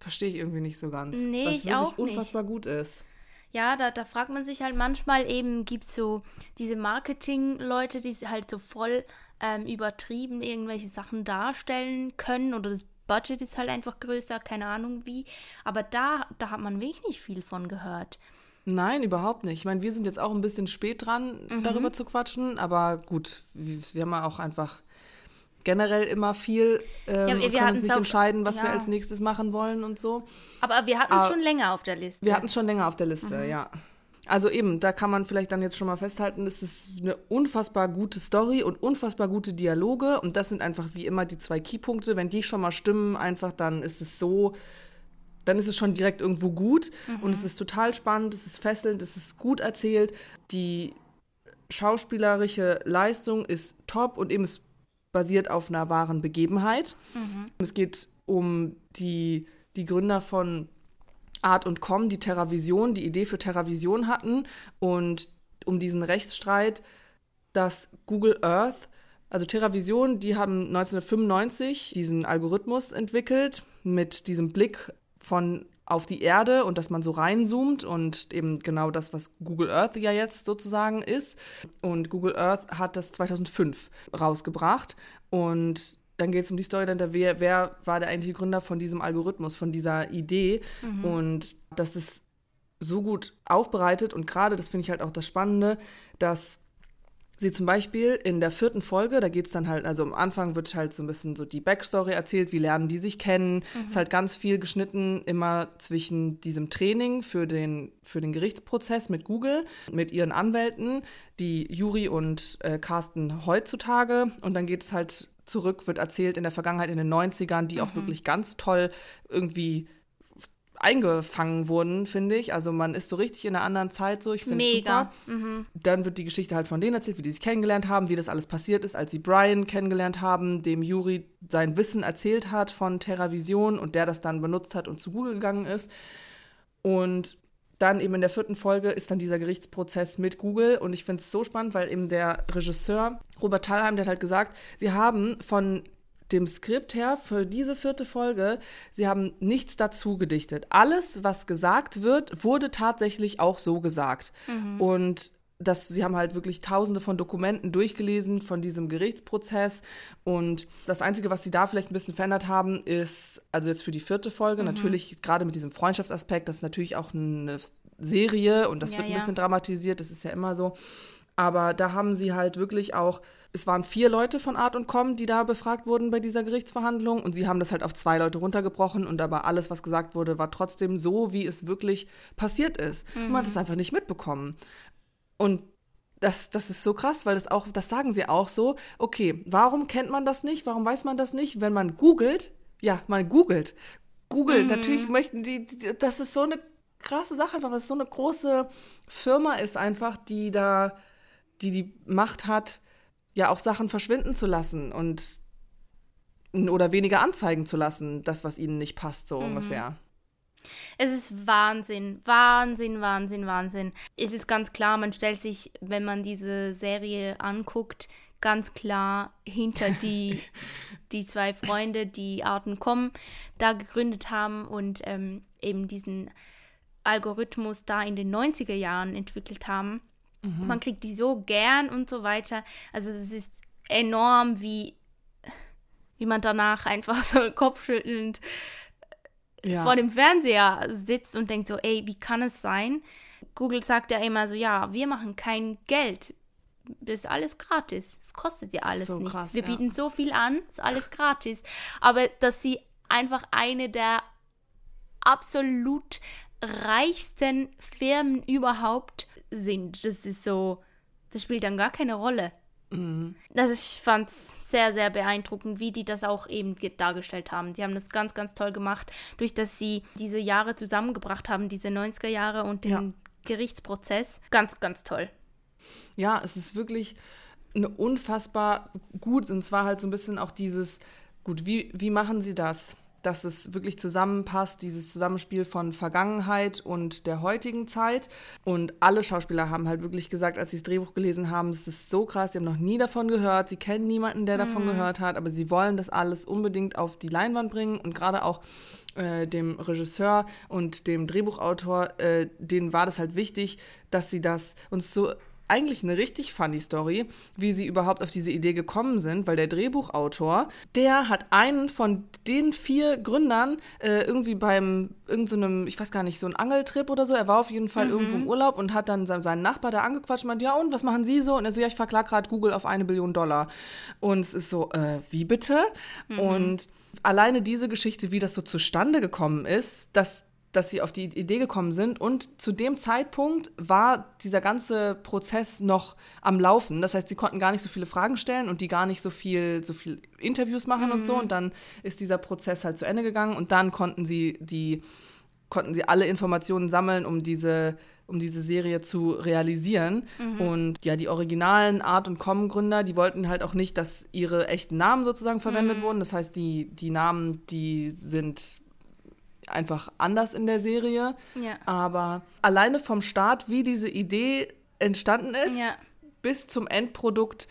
Verstehe ich irgendwie nicht so ganz. Nee, ich auch nicht. unfassbar gut ist. Ja, da, da fragt man sich halt manchmal eben, gibt es so diese Marketing-Leute, die halt so voll ähm, übertrieben irgendwelche Sachen darstellen können oder das Budget ist halt einfach größer, keine Ahnung wie. Aber da, da hat man wirklich nicht viel von gehört. Nein, überhaupt nicht. Ich meine, wir sind jetzt auch ein bisschen spät dran, Mhm. darüber zu quatschen, aber gut, wir, wir haben ja auch einfach generell immer viel ähm, Ja, wir- wir können uns nicht auch- entscheiden, was wir ja. als nächstes machen wollen und so. Aber wir hatten es Aber schon länger auf der Liste. Wir hatten es schon länger auf der Liste, Mhm. ja. Also eben, da kann man vielleicht dann jetzt schon mal festhalten, es ist eine unfassbar gute Story und unfassbar gute Dialoge und das sind einfach wie immer die zwei Keypunkte. Wenn die schon mal stimmen, einfach dann ist es so, dann ist es schon direkt irgendwo gut und es ist total spannend, es ist fesselnd, es ist gut erzählt. Die schauspielerische Leistung ist top und eben es basiert auf einer wahren Begebenheit. Es geht um die, die Gründer von Art und Com, die TerraVision, die Idee für TerraVision hatten und um diesen Rechtsstreit, dass Google Earth, also TerraVision, die haben 1995 diesen Algorithmus entwickelt mit diesem Blick von auf die Erde und dass man so reinzoomt und eben genau das, was Google Earth ja jetzt sozusagen ist. Und Google Earth hat das 2005 rausgebracht und dann geht es um die Story, dann der, wer, wer war der eigentliche Gründer von diesem Algorithmus, von dieser Idee. Und das ist so gut aufbereitet und gerade, das finde ich halt auch das Spannende, dass sie zum Beispiel in der vierten Folge, da geht es dann halt, also am Anfang wird halt so ein bisschen so die Backstory erzählt, wie lernen die sich kennen. Es ist halt ganz viel geschnitten immer zwischen diesem Training für den, für den Gerichtsprozess mit Google, mit ihren Anwälten, die Juri und äh, Carsten heutzutage. Und dann geht es halt zurück, wird erzählt in der Vergangenheit, in den 90ern, die auch wirklich ganz toll irgendwie eingefangen wurden, finde ich. Also man ist so richtig in einer anderen Zeit so. Ich finde es Mega. super. Dann wird die Geschichte halt von denen erzählt, wie die sich kennengelernt haben, wie das alles passiert ist, als sie Brian kennengelernt haben, dem Juri sein Wissen erzählt hat von TerraVision und der das dann benutzt hat und zu Google gegangen ist. Und dann eben in der vierten Folge ist dann dieser Gerichtsprozess mit Google und ich finde es so spannend, weil eben der Regisseur Robert Thalheim, der hat halt gesagt, sie haben von dem Skript her für diese vierte Folge, sie haben nichts dazu gedichtet. Alles, was gesagt wird, wurde tatsächlich auch so gesagt. Und das, sie haben halt wirklich tausende von Dokumenten durchgelesen von diesem Gerichtsprozess. Und das Einzige, was sie da vielleicht ein bisschen verändert haben, ist, also jetzt für die vierte Folge, natürlich gerade mit diesem Freundschaftsaspekt, das ist natürlich auch eine Serie und das Ja, wird ein ja. bisschen dramatisiert, das ist ja immer so. Aber da haben sie halt wirklich auch, es waren vier Leute von Art und Com, die da befragt wurden bei dieser Gerichtsverhandlung und sie haben das halt auf zwei Leute runtergebrochen und aber alles, was gesagt wurde, war trotzdem so, wie es wirklich passiert ist. Und man hat es einfach nicht mitbekommen. Und das, das ist so krass, weil das auch, das sagen sie auch so, okay, warum kennt man das nicht? Warum weiß man das nicht? Wenn man googelt, ja, man googelt. Google, natürlich möchten die, die, das ist so eine krasse Sache einfach, weil es so eine große Firma ist einfach, die da, die die Macht hat, ja auch Sachen verschwinden zu lassen und oder weniger anzeigen zu lassen, das, was ihnen nicht passt, so ungefähr. Es ist Wahnsinn, Wahnsinn, Wahnsinn, Wahnsinn. Es ist ganz klar, man stellt sich, wenn man diese Serie anguckt, ganz klar hinter die, die zwei Freunde, die Arten kommen, da gegründet haben und ähm, eben diesen Algorithmus da in den 90er Jahren entwickelt haben. Man kriegt die so gern und so weiter. Also es ist enorm, wie, wie man danach einfach so kopfschüttelnd Ja. vor dem Fernseher sitzt und denkt so, ey, wie kann es sein? Google sagt ja immer so, ja, wir machen kein Geld. Das ist alles gratis. Es kostet ja alles So nichts. krass, wir ja. bieten so viel an, ist alles gratis. Aber dass sie einfach eine der absolut reichsten Firmen überhaupt sind, das ist so, das spielt dann gar keine Rolle. Also ich fand es sehr, sehr beeindruckend, wie die das auch eben dargestellt haben. Die haben das ganz, ganz toll gemacht, durch dass sie diese Jahre zusammengebracht haben, diese 90er Jahre und den Ja. Gerichtsprozess. Ganz, ganz toll. Ja, es ist wirklich eine unfassbar gut und zwar halt so ein bisschen auch dieses, gut, wie, wie machen sie das? Dass es wirklich zusammenpasst, dieses Zusammenspiel von Vergangenheit und der heutigen Zeit. Und alle Schauspieler haben halt wirklich gesagt, als sie das Drehbuch gelesen haben, es ist so krass, sie haben noch nie davon gehört, sie kennen niemanden, der davon gehört hat, aber sie wollen das alles unbedingt auf die Leinwand bringen und gerade auch äh, dem Regisseur und dem Drehbuchautor, äh, denen war das halt wichtig, dass sie das uns so eigentlich eine richtig funny Story, wie sie überhaupt auf diese Idee gekommen sind, weil der Drehbuchautor, der hat einen von den vier Gründern äh, irgendwie beim irgendeinem, ich weiß gar nicht, so ein Angeltrip oder so, er war auf jeden Fall irgendwo im Urlaub und hat dann se- seinen Nachbar da angequatscht und meint, ja und, was machen Sie so? Und er so, ja, ich verklag gerade Google auf eine Billion Dollar. Und es ist so, äh, wie bitte? Und alleine diese Geschichte, wie das so zustande gekommen ist, dass dass sie auf die Idee gekommen sind. Und zu dem Zeitpunkt war dieser ganze Prozess noch am Laufen. Das heißt, sie konnten gar nicht so viele Fragen stellen und die gar nicht so viel, so viel Interviews machen und so. Und dann ist dieser Prozess halt zu Ende gegangen und dann konnten sie die, konnten sie alle Informationen sammeln, um diese um diese Serie zu realisieren. Und ja, die originalen Art- und Com-Gründer, die wollten halt auch nicht, dass ihre echten Namen sozusagen verwendet wurden. Das heißt, die, die Namen, die sind einfach anders in der Serie. Ja. Aber alleine vom Start, wie diese Idee entstanden ist, Ja. bis zum Endprodukt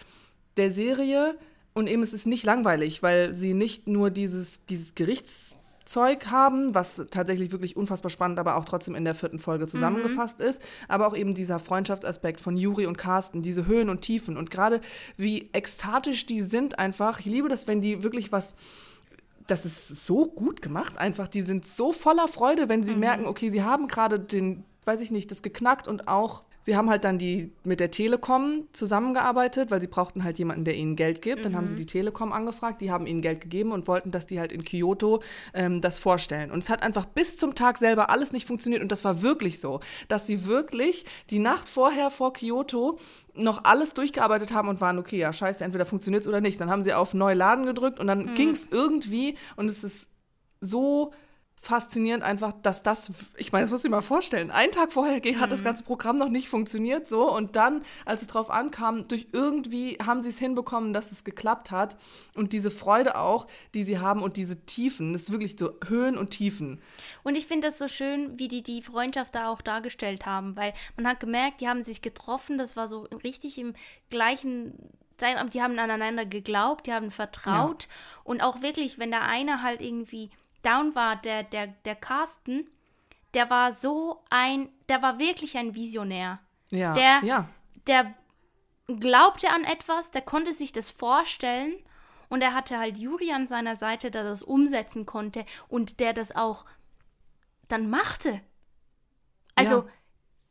der Serie. Und eben es ist nicht langweilig, weil sie nicht nur dieses, dieses Gerichtszeug haben, was tatsächlich wirklich unfassbar spannend, aber auch trotzdem in der vierten Folge zusammengefasst ist, aber auch eben dieser Freundschaftsaspekt von Juri und Carsten, diese Höhen und Tiefen und gerade wie ekstatisch die sind einfach. Ich liebe das, wenn die wirklich was das ist so gut gemacht einfach. Die sind so voller Freude, wenn sie merken, okay, sie haben gerade den, weiß ich nicht, das geknackt und auch, sie haben halt dann die mit der Telekom zusammengearbeitet, weil sie brauchten halt jemanden, der ihnen Geld gibt. Dann haben sie die Telekom angefragt, die haben ihnen Geld gegeben und wollten, dass die halt in Kyoto ähm, das vorstellen. Und es hat einfach bis zum Tag selber alles nicht funktioniert und das war wirklich so, dass sie wirklich die Nacht vorher vor Kyoto noch alles durchgearbeitet haben und waren, okay, ja, scheiße, entweder funktioniert es oder nicht. Dann haben sie auf Neuladen gedrückt und dann ging es irgendwie und es ist so faszinierend einfach, dass das, ich meine, das du dir mal vorstellen, einen Tag vorher ge- hat das ganze Programm noch nicht funktioniert so. Und dann, als es drauf ankam, durch irgendwie haben sie es hinbekommen, dass es geklappt hat. Und diese Freude auch, die sie haben und diese Tiefen, das ist wirklich so Höhen und Tiefen. Und ich finde das so schön, wie die die Freundschaft da auch dargestellt haben, weil man hat gemerkt, die haben sich getroffen, das war so richtig im gleichen Zeitraum, die haben aneinander geglaubt, die haben vertraut. Und auch wirklich, wenn der eine halt irgendwie down war, der, der, der Carsten, der war so ein, der war wirklich ein Visionär. Ja, Der- ja, der glaubte an etwas, der konnte sich das vorstellen und er hatte halt Juri an seiner Seite, der das umsetzen konnte und der das auch dann machte. Also, Ja.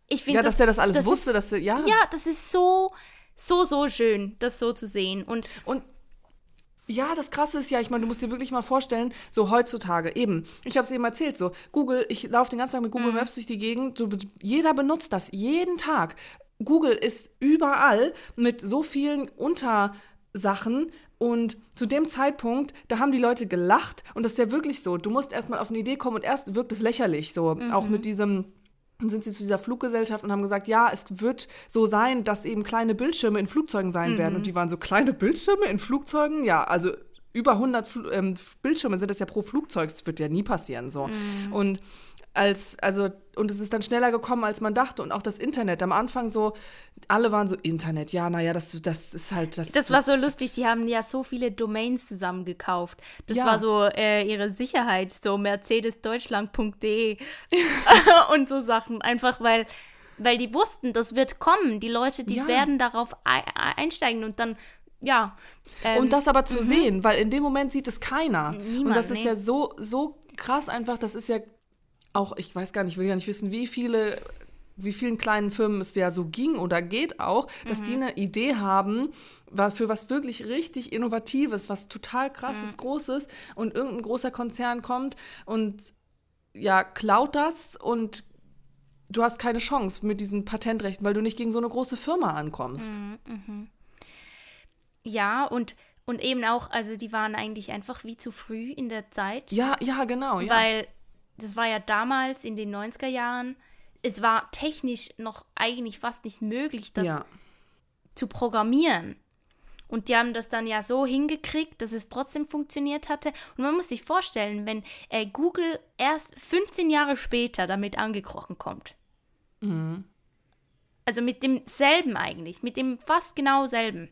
ich finde ja, dass der das alles ist- wusste, dass er, ja. Ja, das ist so, so, so schön, das so zu sehen. Und Und ja, das Krasse ist ja, ich meine, du musst dir wirklich mal vorstellen, so heutzutage, eben, ich habe es eben erzählt, so Google, ich laufe den ganzen Tag mit Google Mhm. Maps durch die Gegend, so, jeder benutzt das jeden Tag. Google ist überall mit so vielen Untersachen und zu dem Zeitpunkt, da haben die Leute gelacht und das ist ja wirklich so, du musst erstmal auf eine Idee kommen und erst wirkt es lächerlich, so, auch mit diesem dann sind sie zu dieser Fluggesellschaft und haben gesagt, ja, es wird so sein, dass eben kleine Bildschirme in Flugzeugen sein werden. Und die waren so, kleine Bildschirme in Flugzeugen? Ja, also über 100 Fl ähm, Bildschirme sind das ja pro Flugzeug. Das wird ja nie passieren, so. Und als, also, und es ist dann schneller gekommen, als man dachte. Und auch das Internet. Am Anfang so, alle waren so, Internet, ja, naja, das, das ist halt, das, das war so lustig, die haben ja so viele Domains zusammengekauft. Das Ja. war so äh, ihre Sicherheit, so mercedesdeutschland.de und so Sachen. Einfach weil, weil die wussten, das wird kommen. Die Leute, die Ja. werden darauf ei- einsteigen und dann, ja. ähm, Und das aber zu sehen, weil in dem Moment sieht es keiner. Niemand, und das ist nee. ja so, so krass einfach, das ist ja auch, ich weiß gar nicht, ich will gar nicht wissen, wie viele, wie vielen kleinen Firmen es ja so ging oder geht auch, dass die eine Idee haben, was, für was wirklich richtig Innovatives, was total krasses, Großes und irgendein großer Konzern kommt und ja, klaut das und du hast keine Chance mit diesen Patentrechten, weil du nicht gegen so eine große Firma ankommst. Ja, und, und eben auch, also die waren eigentlich einfach wie zu früh in der Zeit. Ja, ja, genau. Ja. Weil das war ja damals in den 90er Jahren, es war technisch noch eigentlich fast nicht möglich, das ja. zu programmieren. Und die haben das dann ja so hingekriegt, dass es trotzdem funktioniert hatte. Und man muss sich vorstellen, wenn äh, Google erst 15 Jahre später damit angekrochen kommt. Mhm. Also mit demselben eigentlich, mit dem fast genau selben.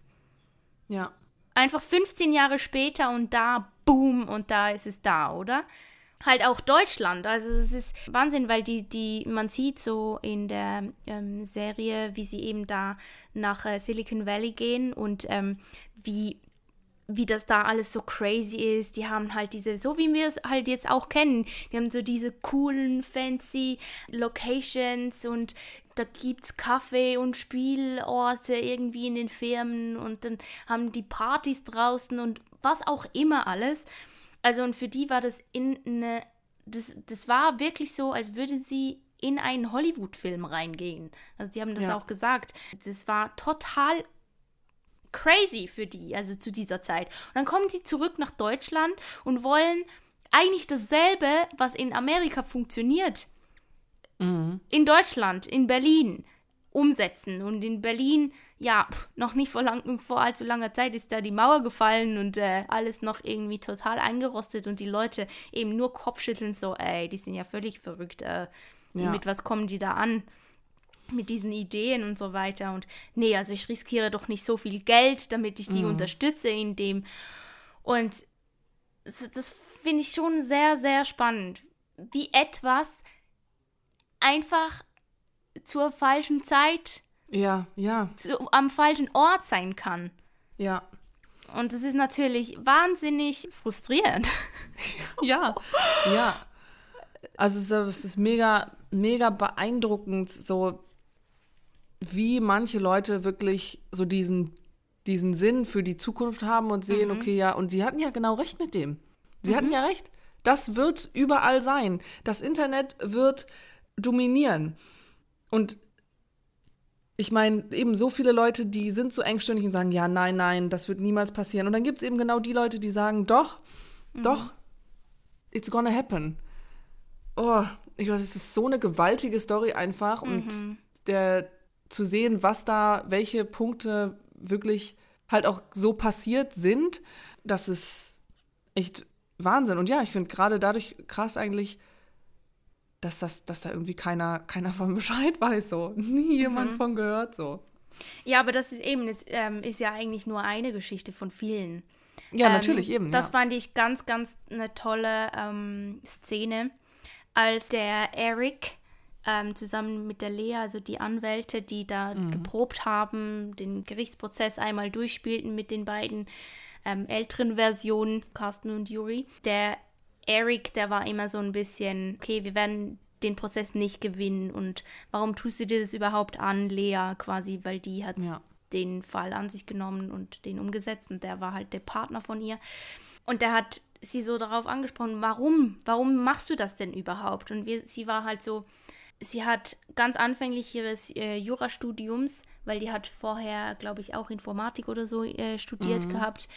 Ja. Einfach 15 Jahre später und da, boom, und da ist es da, oder? Halt auch Deutschland. Also es ist Wahnsinn, weil die, die, man sieht so in der ähm, Serie, wie sie eben da nach äh, Silicon Valley gehen und ähm, wie wie das da alles so crazy ist. Die haben halt diese, so wie wir es halt jetzt auch kennen, die haben so diese coolen, fancy Locations und da gibt es Kaffee und Spielorte irgendwie in den Firmen und dann haben die Partys draußen und was auch immer alles. Also und für die war das in eine, das, das war wirklich so, als würde sie in einen Hollywood-Film reingehen. Also die haben das Ja. auch gesagt. Das war total crazy für die, also zu dieser Zeit. Und dann kommen die zurück nach Deutschland und wollen eigentlich dasselbe, was in Amerika funktioniert, Mhm. in Deutschland, in Berlin umsetzen. Und in Berlin, ja, pf, noch nicht vor, lang, vor allzu langer Zeit ist da die Mauer gefallen und äh, alles noch irgendwie total eingerostet und die Leute eben nur Kopfschütteln, so, ey, die sind ja völlig verrückt. Äh, Ja. Mit was kommen die da an? Mit diesen Ideen und so weiter. Und nee, also ich riskiere doch nicht so viel Geld, damit ich die unterstütze in dem. Und das, das finde ich schon sehr, sehr spannend. Wie etwas einfach zur falschen Zeit Ja, ja, zu, am falschen Ort sein kann. ja. Und das ist natürlich wahnsinnig frustrierend. Ja, ja. Also es ist, mega, mega beeindruckend, so wie manche Leute wirklich so diesen, diesen Sinn für die Zukunft haben und sehen, okay, ja, und die hatten ja genau recht mit dem. Sie hatten ja recht. Das wird überall sein. Das Internet wird dominieren. Und ich meine, eben so viele Leute, die sind so engstirnig und sagen, ja, nein, nein, das wird niemals passieren. Und dann gibt es eben genau die Leute, die sagen, doch, doch, it's gonna happen. Oh, ich weiß, es ist so eine gewaltige Story einfach und der zu sehen, was da, welche Punkte wirklich halt auch so passiert sind, das ist echt Wahnsinn. Und ja, ich finde gerade dadurch krass eigentlich, dass, das, dass da irgendwie keiner, keiner von Bescheid weiß, so. Nie jemand von gehört, so. Ja, aber das ist eben, das ähm, ist ja eigentlich nur eine Geschichte von vielen. Ja, Ähm, natürlich, eben. Das ja. fand ich ganz, ganz eine tolle ähm, Szene, als der Eric ähm, zusammen mit der Lea, also die Anwälte, die da Mhm. geprobt haben, den Gerichtsprozess einmal durchspielten mit den beiden ähm, älteren Versionen, Carsten und Yuri. Der Eric, der war immer so ein bisschen, okay, wir werden den Prozess nicht gewinnen und warum tust du dir das überhaupt an, Lea, quasi, weil die hat Ja. den Fall an sich genommen und den umgesetzt und der war halt der Partner von ihr. Und der hat sie so darauf angesprochen, warum, warum machst du das denn überhaupt? Und wir, sie war halt so, sie hat ganz anfänglich ihres äh, Jurastudiums, weil die hat vorher, glaube ich, auch Informatik oder so äh, studiert gehabt,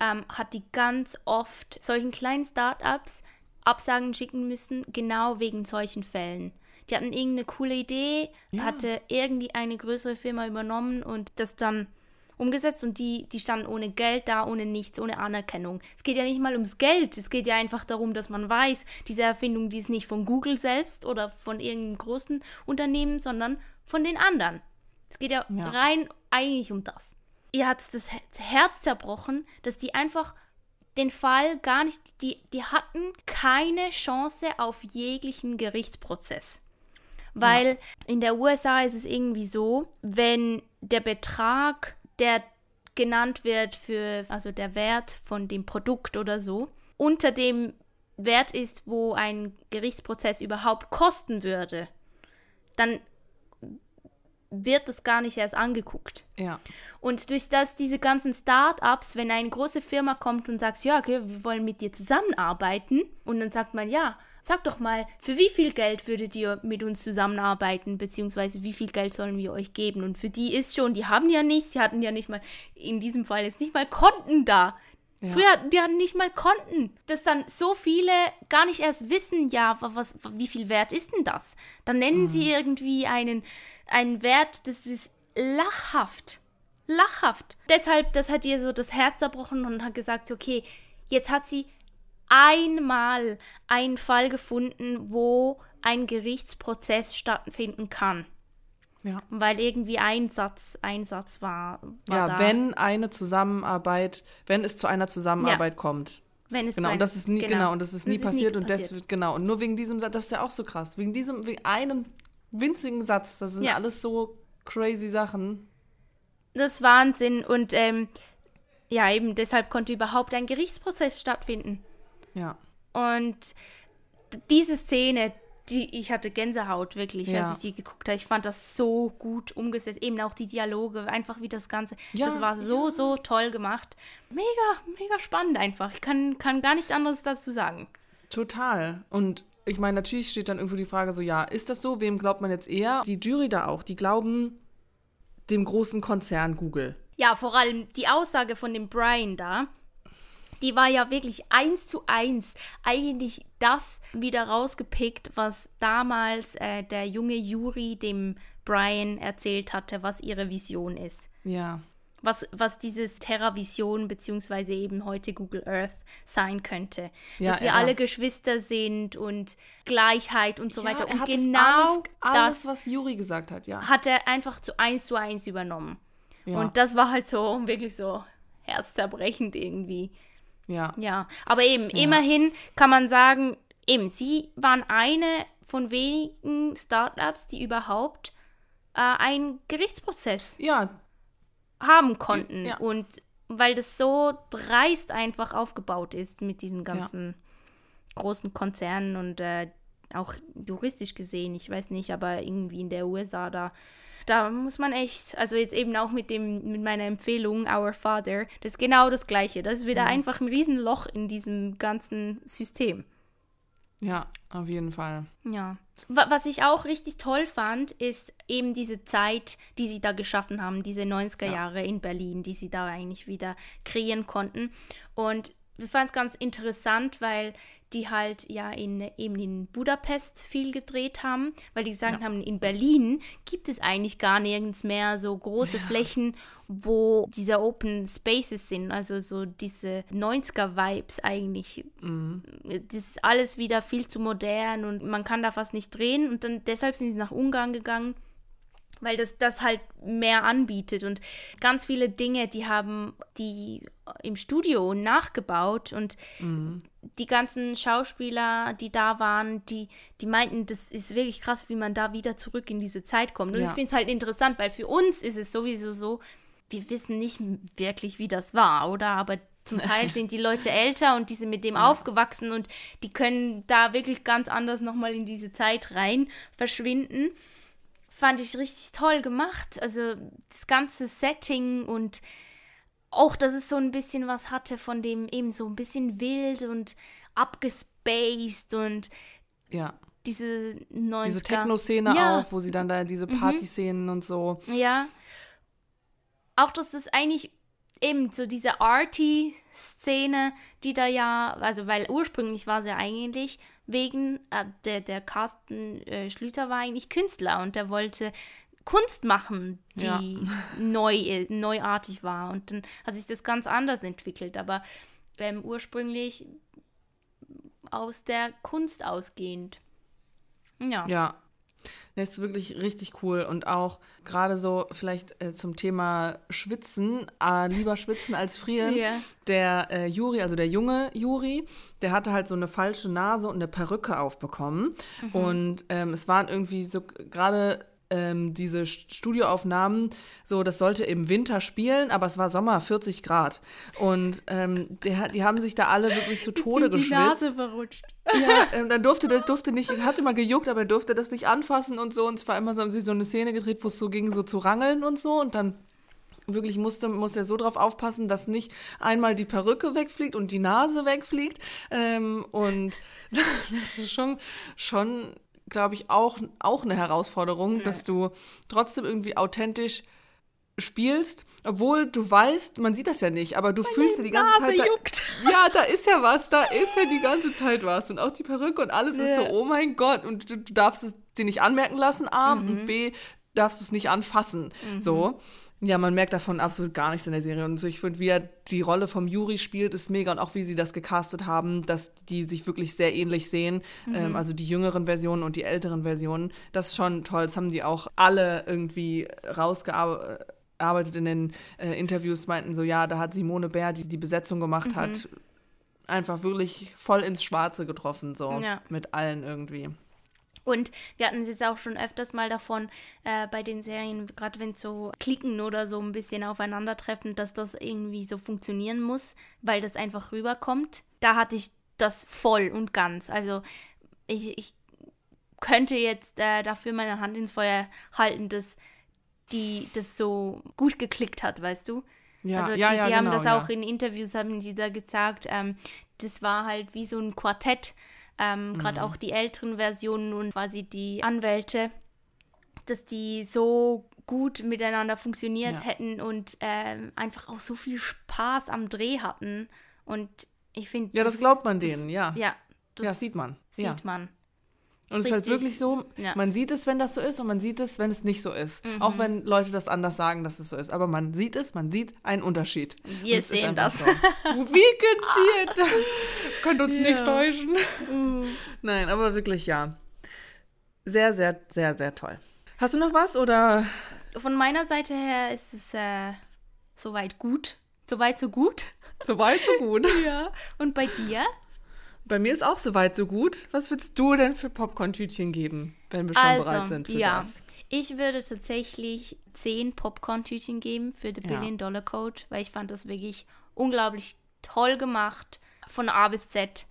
ähm, hat die ganz oft solchen kleinen Startups Absagen schicken müssen, genau wegen solchen Fällen. Die hatten irgendeine coole Idee, hatte irgendwie eine größere Firma übernommen und das dann umgesetzt und die, die standen ohne Geld da, ohne nichts, ohne Anerkennung. Es geht ja nicht mal ums Geld, es geht ja einfach darum, dass man weiß, diese Erfindung, die ist nicht von Google selbst oder von irgendeinem großen Unternehmen, sondern von den anderen. Es geht ja, Ja. rein eigentlich um das. Ihr hat das Herz zerbrochen, dass die einfach den Fall gar nicht, die, die hatten keine Chance auf jeglichen Gerichtsprozess. Weil in der USA ist es irgendwie so, wenn der Betrag, der genannt wird für, also der Wert von dem Produkt oder so, unter dem Wert ist, wo ein Gerichtsprozess überhaupt kosten würde, dann wird das gar nicht erst angeguckt. Ja. Und durch das diese ganzen Start-ups, wenn eine große Firma kommt und sagt, ja, okay, wir wollen mit dir zusammenarbeiten, und dann sagt man, ja, sag doch mal, für wie viel Geld würdet ihr mit uns zusammenarbeiten, beziehungsweise wie viel Geld sollen wir euch geben? Und für die ist schon, die haben ja nichts, die hatten ja nicht mal, in diesem Fall jetzt nicht mal Konten da. Ja. Früher, die hatten nicht mal Konten. Dass dann so viele gar nicht erst wissen, ja, was, wie viel wert ist denn das? Dann nennen sie irgendwie einen, einen Wert, das ist lachhaft. Lachhaft. Deshalb, das hat ihr so das Herz zerbrochen und hat gesagt, okay, jetzt hat sie einmal einen Fall gefunden, wo ein Gerichtsprozess stattfinden kann. Ja. Weil irgendwie ein Satz, ein Satz war, war Ja, da. wenn eine Zusammenarbeit, wenn es zu einer Zusammenarbeit Ja. kommt. wenn es Genau, zu und das ist nie, genau, und das ist nie passiert und passiert. das genau, und nur wegen diesem Satz, das ist ja auch so krass, wegen diesem, wegen einem winzigen Satz, das sind Ja. alles so crazy Sachen. Das ist Wahnsinn und ähm, ja, eben deshalb konnte überhaupt ein Gerichtsprozess stattfinden. Ja. Und diese Szene, die ich hatte Gänsehaut wirklich, Ja. als ich die geguckt habe. Ich fand das so gut umgesetzt, eben auch die Dialoge, einfach wie das Ganze. Ja, das war so, so toll gemacht. Mega, mega spannend einfach. Ich kann, kann gar nichts anderes dazu sagen. Total. Und ich meine, natürlich steht dann irgendwo die Frage so, ja, ist das so? Wem glaubt man jetzt eher? Die Jury da auch, die glauben dem großen Konzern Google. Ja, vor allem die Aussage von dem Brian da, die war ja wirklich eins zu eins eigentlich das wieder rausgepickt, was damals äh, der junge Yuri dem Brian erzählt hatte, was ihre Vision ist. Ja. Was, was dieses Terra-Vision beziehungsweise eben heute Google Earth sein könnte. Ja, Dass wir ja. alle Geschwister sind und Gleichheit und so weiter. ja, er Und hat das genau alles, das was Juri gesagt hat, ja. hat er einfach zu eins zu eins übernommen. Und das war halt so wirklich so herzzerbrechend irgendwie. Ja. Ja, aber eben, immerhin kann man sagen, eben, sie waren eine von wenigen Startups, die überhaupt äh, einen Gerichtsprozess Ja, haben konnten. ja. Und weil das so dreist einfach aufgebaut ist mit diesen ganzen großen Konzernen und äh, auch juristisch gesehen, ich weiß nicht, aber irgendwie in der USA da. Da muss man echt, also jetzt eben auch mit dem, mit meiner Empfehlung, Our Father, das ist genau das Gleiche. Das ist wieder einfach ein Riesenloch in diesem ganzen System. ja, auf jeden Fall. Ja. Wa- Was ich auch richtig toll fand, ist eben diese Zeit, die sie da geschaffen haben, diese 90er Jahre in Berlin, die sie da eigentlich wieder kreieren konnten. Und wir fanden es ganz interessant, weil die halt ja in, eben in Budapest viel gedreht haben, weil die gesagt haben, in Berlin gibt es eigentlich gar nirgends mehr so große Flächen, wo diese Open Spaces sind, also so diese 90er-Vibes eigentlich. Das ist alles wieder viel zu modern und man kann da fast nicht drehen und dann deshalb sind sie nach Ungarn gegangen, weil das das halt mehr anbietet und ganz viele Dinge, die haben die im Studio nachgebaut und die ganzen Schauspieler, die da waren, die, die meinten, das ist wirklich krass, wie man da wieder zurück in diese Zeit kommt. Und Ja. ich finde es halt interessant, weil für uns ist es sowieso so, wir wissen nicht wirklich, wie das war, oder? Aber zum Teil sind die Leute älter und die sind mit dem aufgewachsen und die können da wirklich ganz anders nochmal in diese Zeit rein verschwinden. Fand ich richtig toll gemacht. Also das ganze Setting und auch, dass es so ein bisschen was hatte von dem eben so ein bisschen wild und abgespaced und Ja. diese 90er. Diese Techno-Szene Ja. Mhm. auch, wo sie dann da diese Party-Szenen und so. Ja. Auch, dass das eigentlich eben so diese Arty-Szene, die da ja, also weil ursprünglich war sie ja eigentlich wegen, äh, der, der Carsten äh, Schlüter war eigentlich Künstler und der wollte Kunst machen, die Ja. neu, neuartig war. Und dann hat sich das ganz anders entwickelt, aber ähm, ursprünglich aus der Kunst ausgehend. Ja. Ja. Das ist wirklich richtig cool und auch gerade so vielleicht äh, zum Thema Schwitzen, äh, lieber schwitzen als frieren. Ja. Der äh, Juri, also der junge Juri, der hatte halt so eine falsche Nase und eine Perücke aufbekommen Mhm. und ähm, es waren irgendwie so gerade ähm, diese Studioaufnahmen, so, das sollte im Winter spielen, aber es war Sommer, 40 Grad. Und ähm, die, die haben sich da alle wirklich zu Tode die geschwitzt. Nase verrutscht. Ja, ähm, dann durfte das durfte nicht, es hat immer gejuckt, aber er durfte das nicht anfassen und so. Und es war immer so, haben sie so eine Szene gedreht, wo es so ging, so zu rangeln und so. Und dann wirklich musste, musste er so drauf aufpassen, dass nicht einmal die Perücke wegfliegt und die Nase wegfliegt. Ähm, und das ist schon, schon glaube ich, auch, auch eine Herausforderung, ja. dass du trotzdem irgendwie authentisch spielst, obwohl du weißt, man sieht das ja nicht, aber du Meine fühlst ja die ganze Nase Zeit. Da, juckt. Ja, da ist ja was, da ist ja die ganze Zeit was. Und auch die Perücke und alles ja. ist so, oh mein Gott. Und du, du darfst es dir nicht anmerken lassen, A, mhm. und B, darfst du es nicht anfassen. Mhm. So. Ja, man merkt davon absolut gar nichts in der Serie. Und so, ich finde, wie er die Rolle vom Juri spielt, ist mega. Und auch wie sie das gecastet haben, dass die sich wirklich sehr ähnlich sehen. Mhm. Ähm, also die jüngeren Versionen und die älteren Versionen. Das ist schon toll. Das haben die auch alle irgendwie rausgearbeitet in den äh, Interviews, meinten so, ja, da hat Simone Bär, die die Besetzung gemacht mhm. hat, einfach wirklich voll ins Schwarze getroffen, so ja. mit allen irgendwie. Und wir hatten es jetzt auch schon öfters mal davon äh, bei den Serien, gerade wenn so Klicken oder so ein bisschen aufeinandertreffen, dass das irgendwie so funktionieren muss, weil das einfach rüberkommt. Da hatte ich das voll und ganz. Also ich, ich könnte jetzt äh, dafür meine Hand ins Feuer halten, dass die das so gut geklickt hat, weißt du? Ja, also ja, die, die ja, haben genau, das auch in Interviews, haben die da gesagt, ähm, das war halt wie so ein Quartett ähm, gerade mhm. auch die älteren Versionen und quasi die Anwälte, dass die so gut miteinander funktioniert ja. hätten und ähm, einfach auch so viel Spaß am Dreh hatten. Und ich finde. Ja, das, das, glaubt man denen, ja. Ja, das ja, sieht man. Sieht ja. man. Und es ist halt wirklich so, ja. man sieht es, wenn das so ist und man sieht es, wenn es nicht so ist. Mhm. Auch wenn Leute das anders sagen, dass es so ist. Aber man sieht es, man sieht einen Unterschied. Wir sehen das. So. Wie gezielt. Könnt uns ja. nicht täuschen. Mhm. Nein, aber wirklich ja. Sehr, sehr, sehr, sehr toll. Hast du noch was oder? Von meiner Seite her ist es äh, soweit gut. Soweit so gut. Soweit so gut. ja. Und bei dir? Bei mir ist auch soweit so gut. Was würdest du denn für Popcorn-Tütchen geben, wenn wir schon also, bereit sind für ja. das? Ich würde tatsächlich zehn Popcorn-Tütchen geben für The Billion Dollar Code, weil ich fand das wirklich unglaublich toll gemacht. Von A bis Z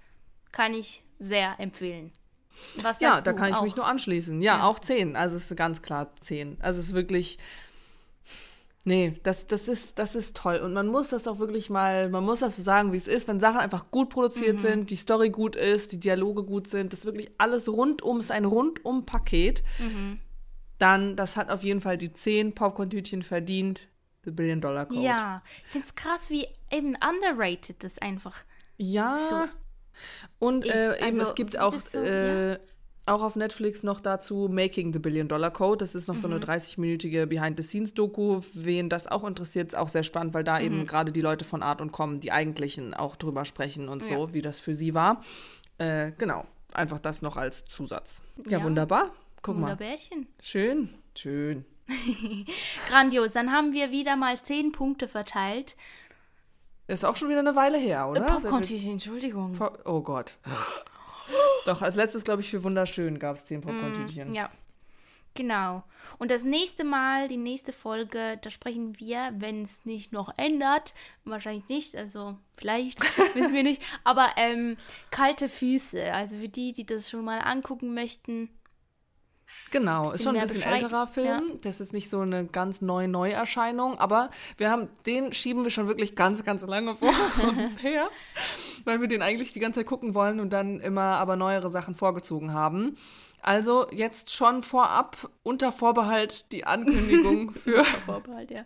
kann ich sehr empfehlen. Was ja, da kann ich auch? mich nur anschließen. Ja, ja, auch zehn. Also es ist ganz klar zehn. Also es ist wirklich Nee, das, das, ist, das ist toll. Und man muss das auch wirklich mal, man muss das so sagen, wie es ist, wenn Sachen einfach gut produziert mhm. sind, die Story gut ist, die Dialoge gut sind, das wirklich alles rundum ist ein Rundum-Paket, mhm. dann, das hat auf jeden Fall die zehn Popcorn-Tütchen verdient. The Billion Dollar Code. Ja, ich finde es krass, wie eben underrated das einfach ja. so Und äh, eben, also, es gibt auch so, äh, ja auch auf Netflix noch dazu Making the Billion Dollar Code. Das ist noch mhm. so eine 30-minütige Behind-the-Scenes-Doku. Wen das auch interessiert, ist auch sehr spannend, weil da mhm. eben gerade die Leute von Art und Com, die eigentlichen, auch drüber sprechen und so, ja. wie das für sie war. Äh, genau, einfach das noch als Zusatz. Ja, ja. wunderbar. Guck Wunderbärchen. mal. Schön, schön. Grandios. Dann haben wir wieder mal zehn Punkte verteilt. ist auch schon wieder eine Weile her, oder? Äh, Popcorn-Tüchen, Entschuldigung. oh Gott. Doch, als letztes, glaube ich, für Wunderschön gab es zehn Popcorn-Tütchen. Mm, ja. Genau. Und das nächste Mal, die nächste Folge, da sprechen wir, wenn es nicht noch ändert, wahrscheinlich nicht, also vielleicht, wissen wir nicht, aber ähm, kalte Füße. Also für die, die das schon mal angucken möchten, Genau, ist schon ein bisschen Bescheid. älterer Film. Ja. Das ist nicht so eine ganz neue Neuerscheinung, aber wir haben den schieben wir schon wirklich ganz, ganz lange vor uns her, weil wir den eigentlich die ganze Zeit gucken wollen und dann immer aber neuere Sachen vorgezogen haben. Also jetzt schon vorab unter Vorbehalt die Ankündigung für, Vorbehalt, ja.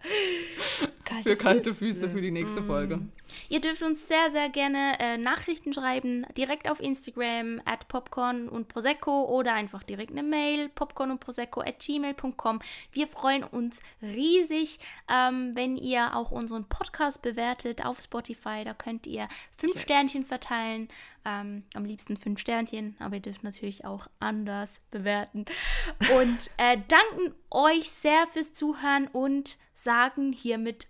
kalte für kalte Füße. Füße für die nächste mm. Folge. Ihr dürft uns sehr, sehr gerne äh, Nachrichten schreiben, direkt auf Instagram at popcorn und prosecco oder einfach direkt eine Mail popcorn und prosecco at gmail.com. Wir freuen uns riesig, ähm, wenn ihr auch unseren Podcast bewertet auf Spotify. Da könnt ihr fünf yes. Sternchen verteilen. Ähm, am liebsten fünf Sternchen, aber ihr dürft natürlich auch anders bewerten. Und äh, danken euch sehr fürs Zuhören und sagen hiermit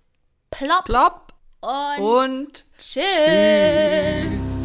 plopp. Plopp. Und, und tschüss. tschüss.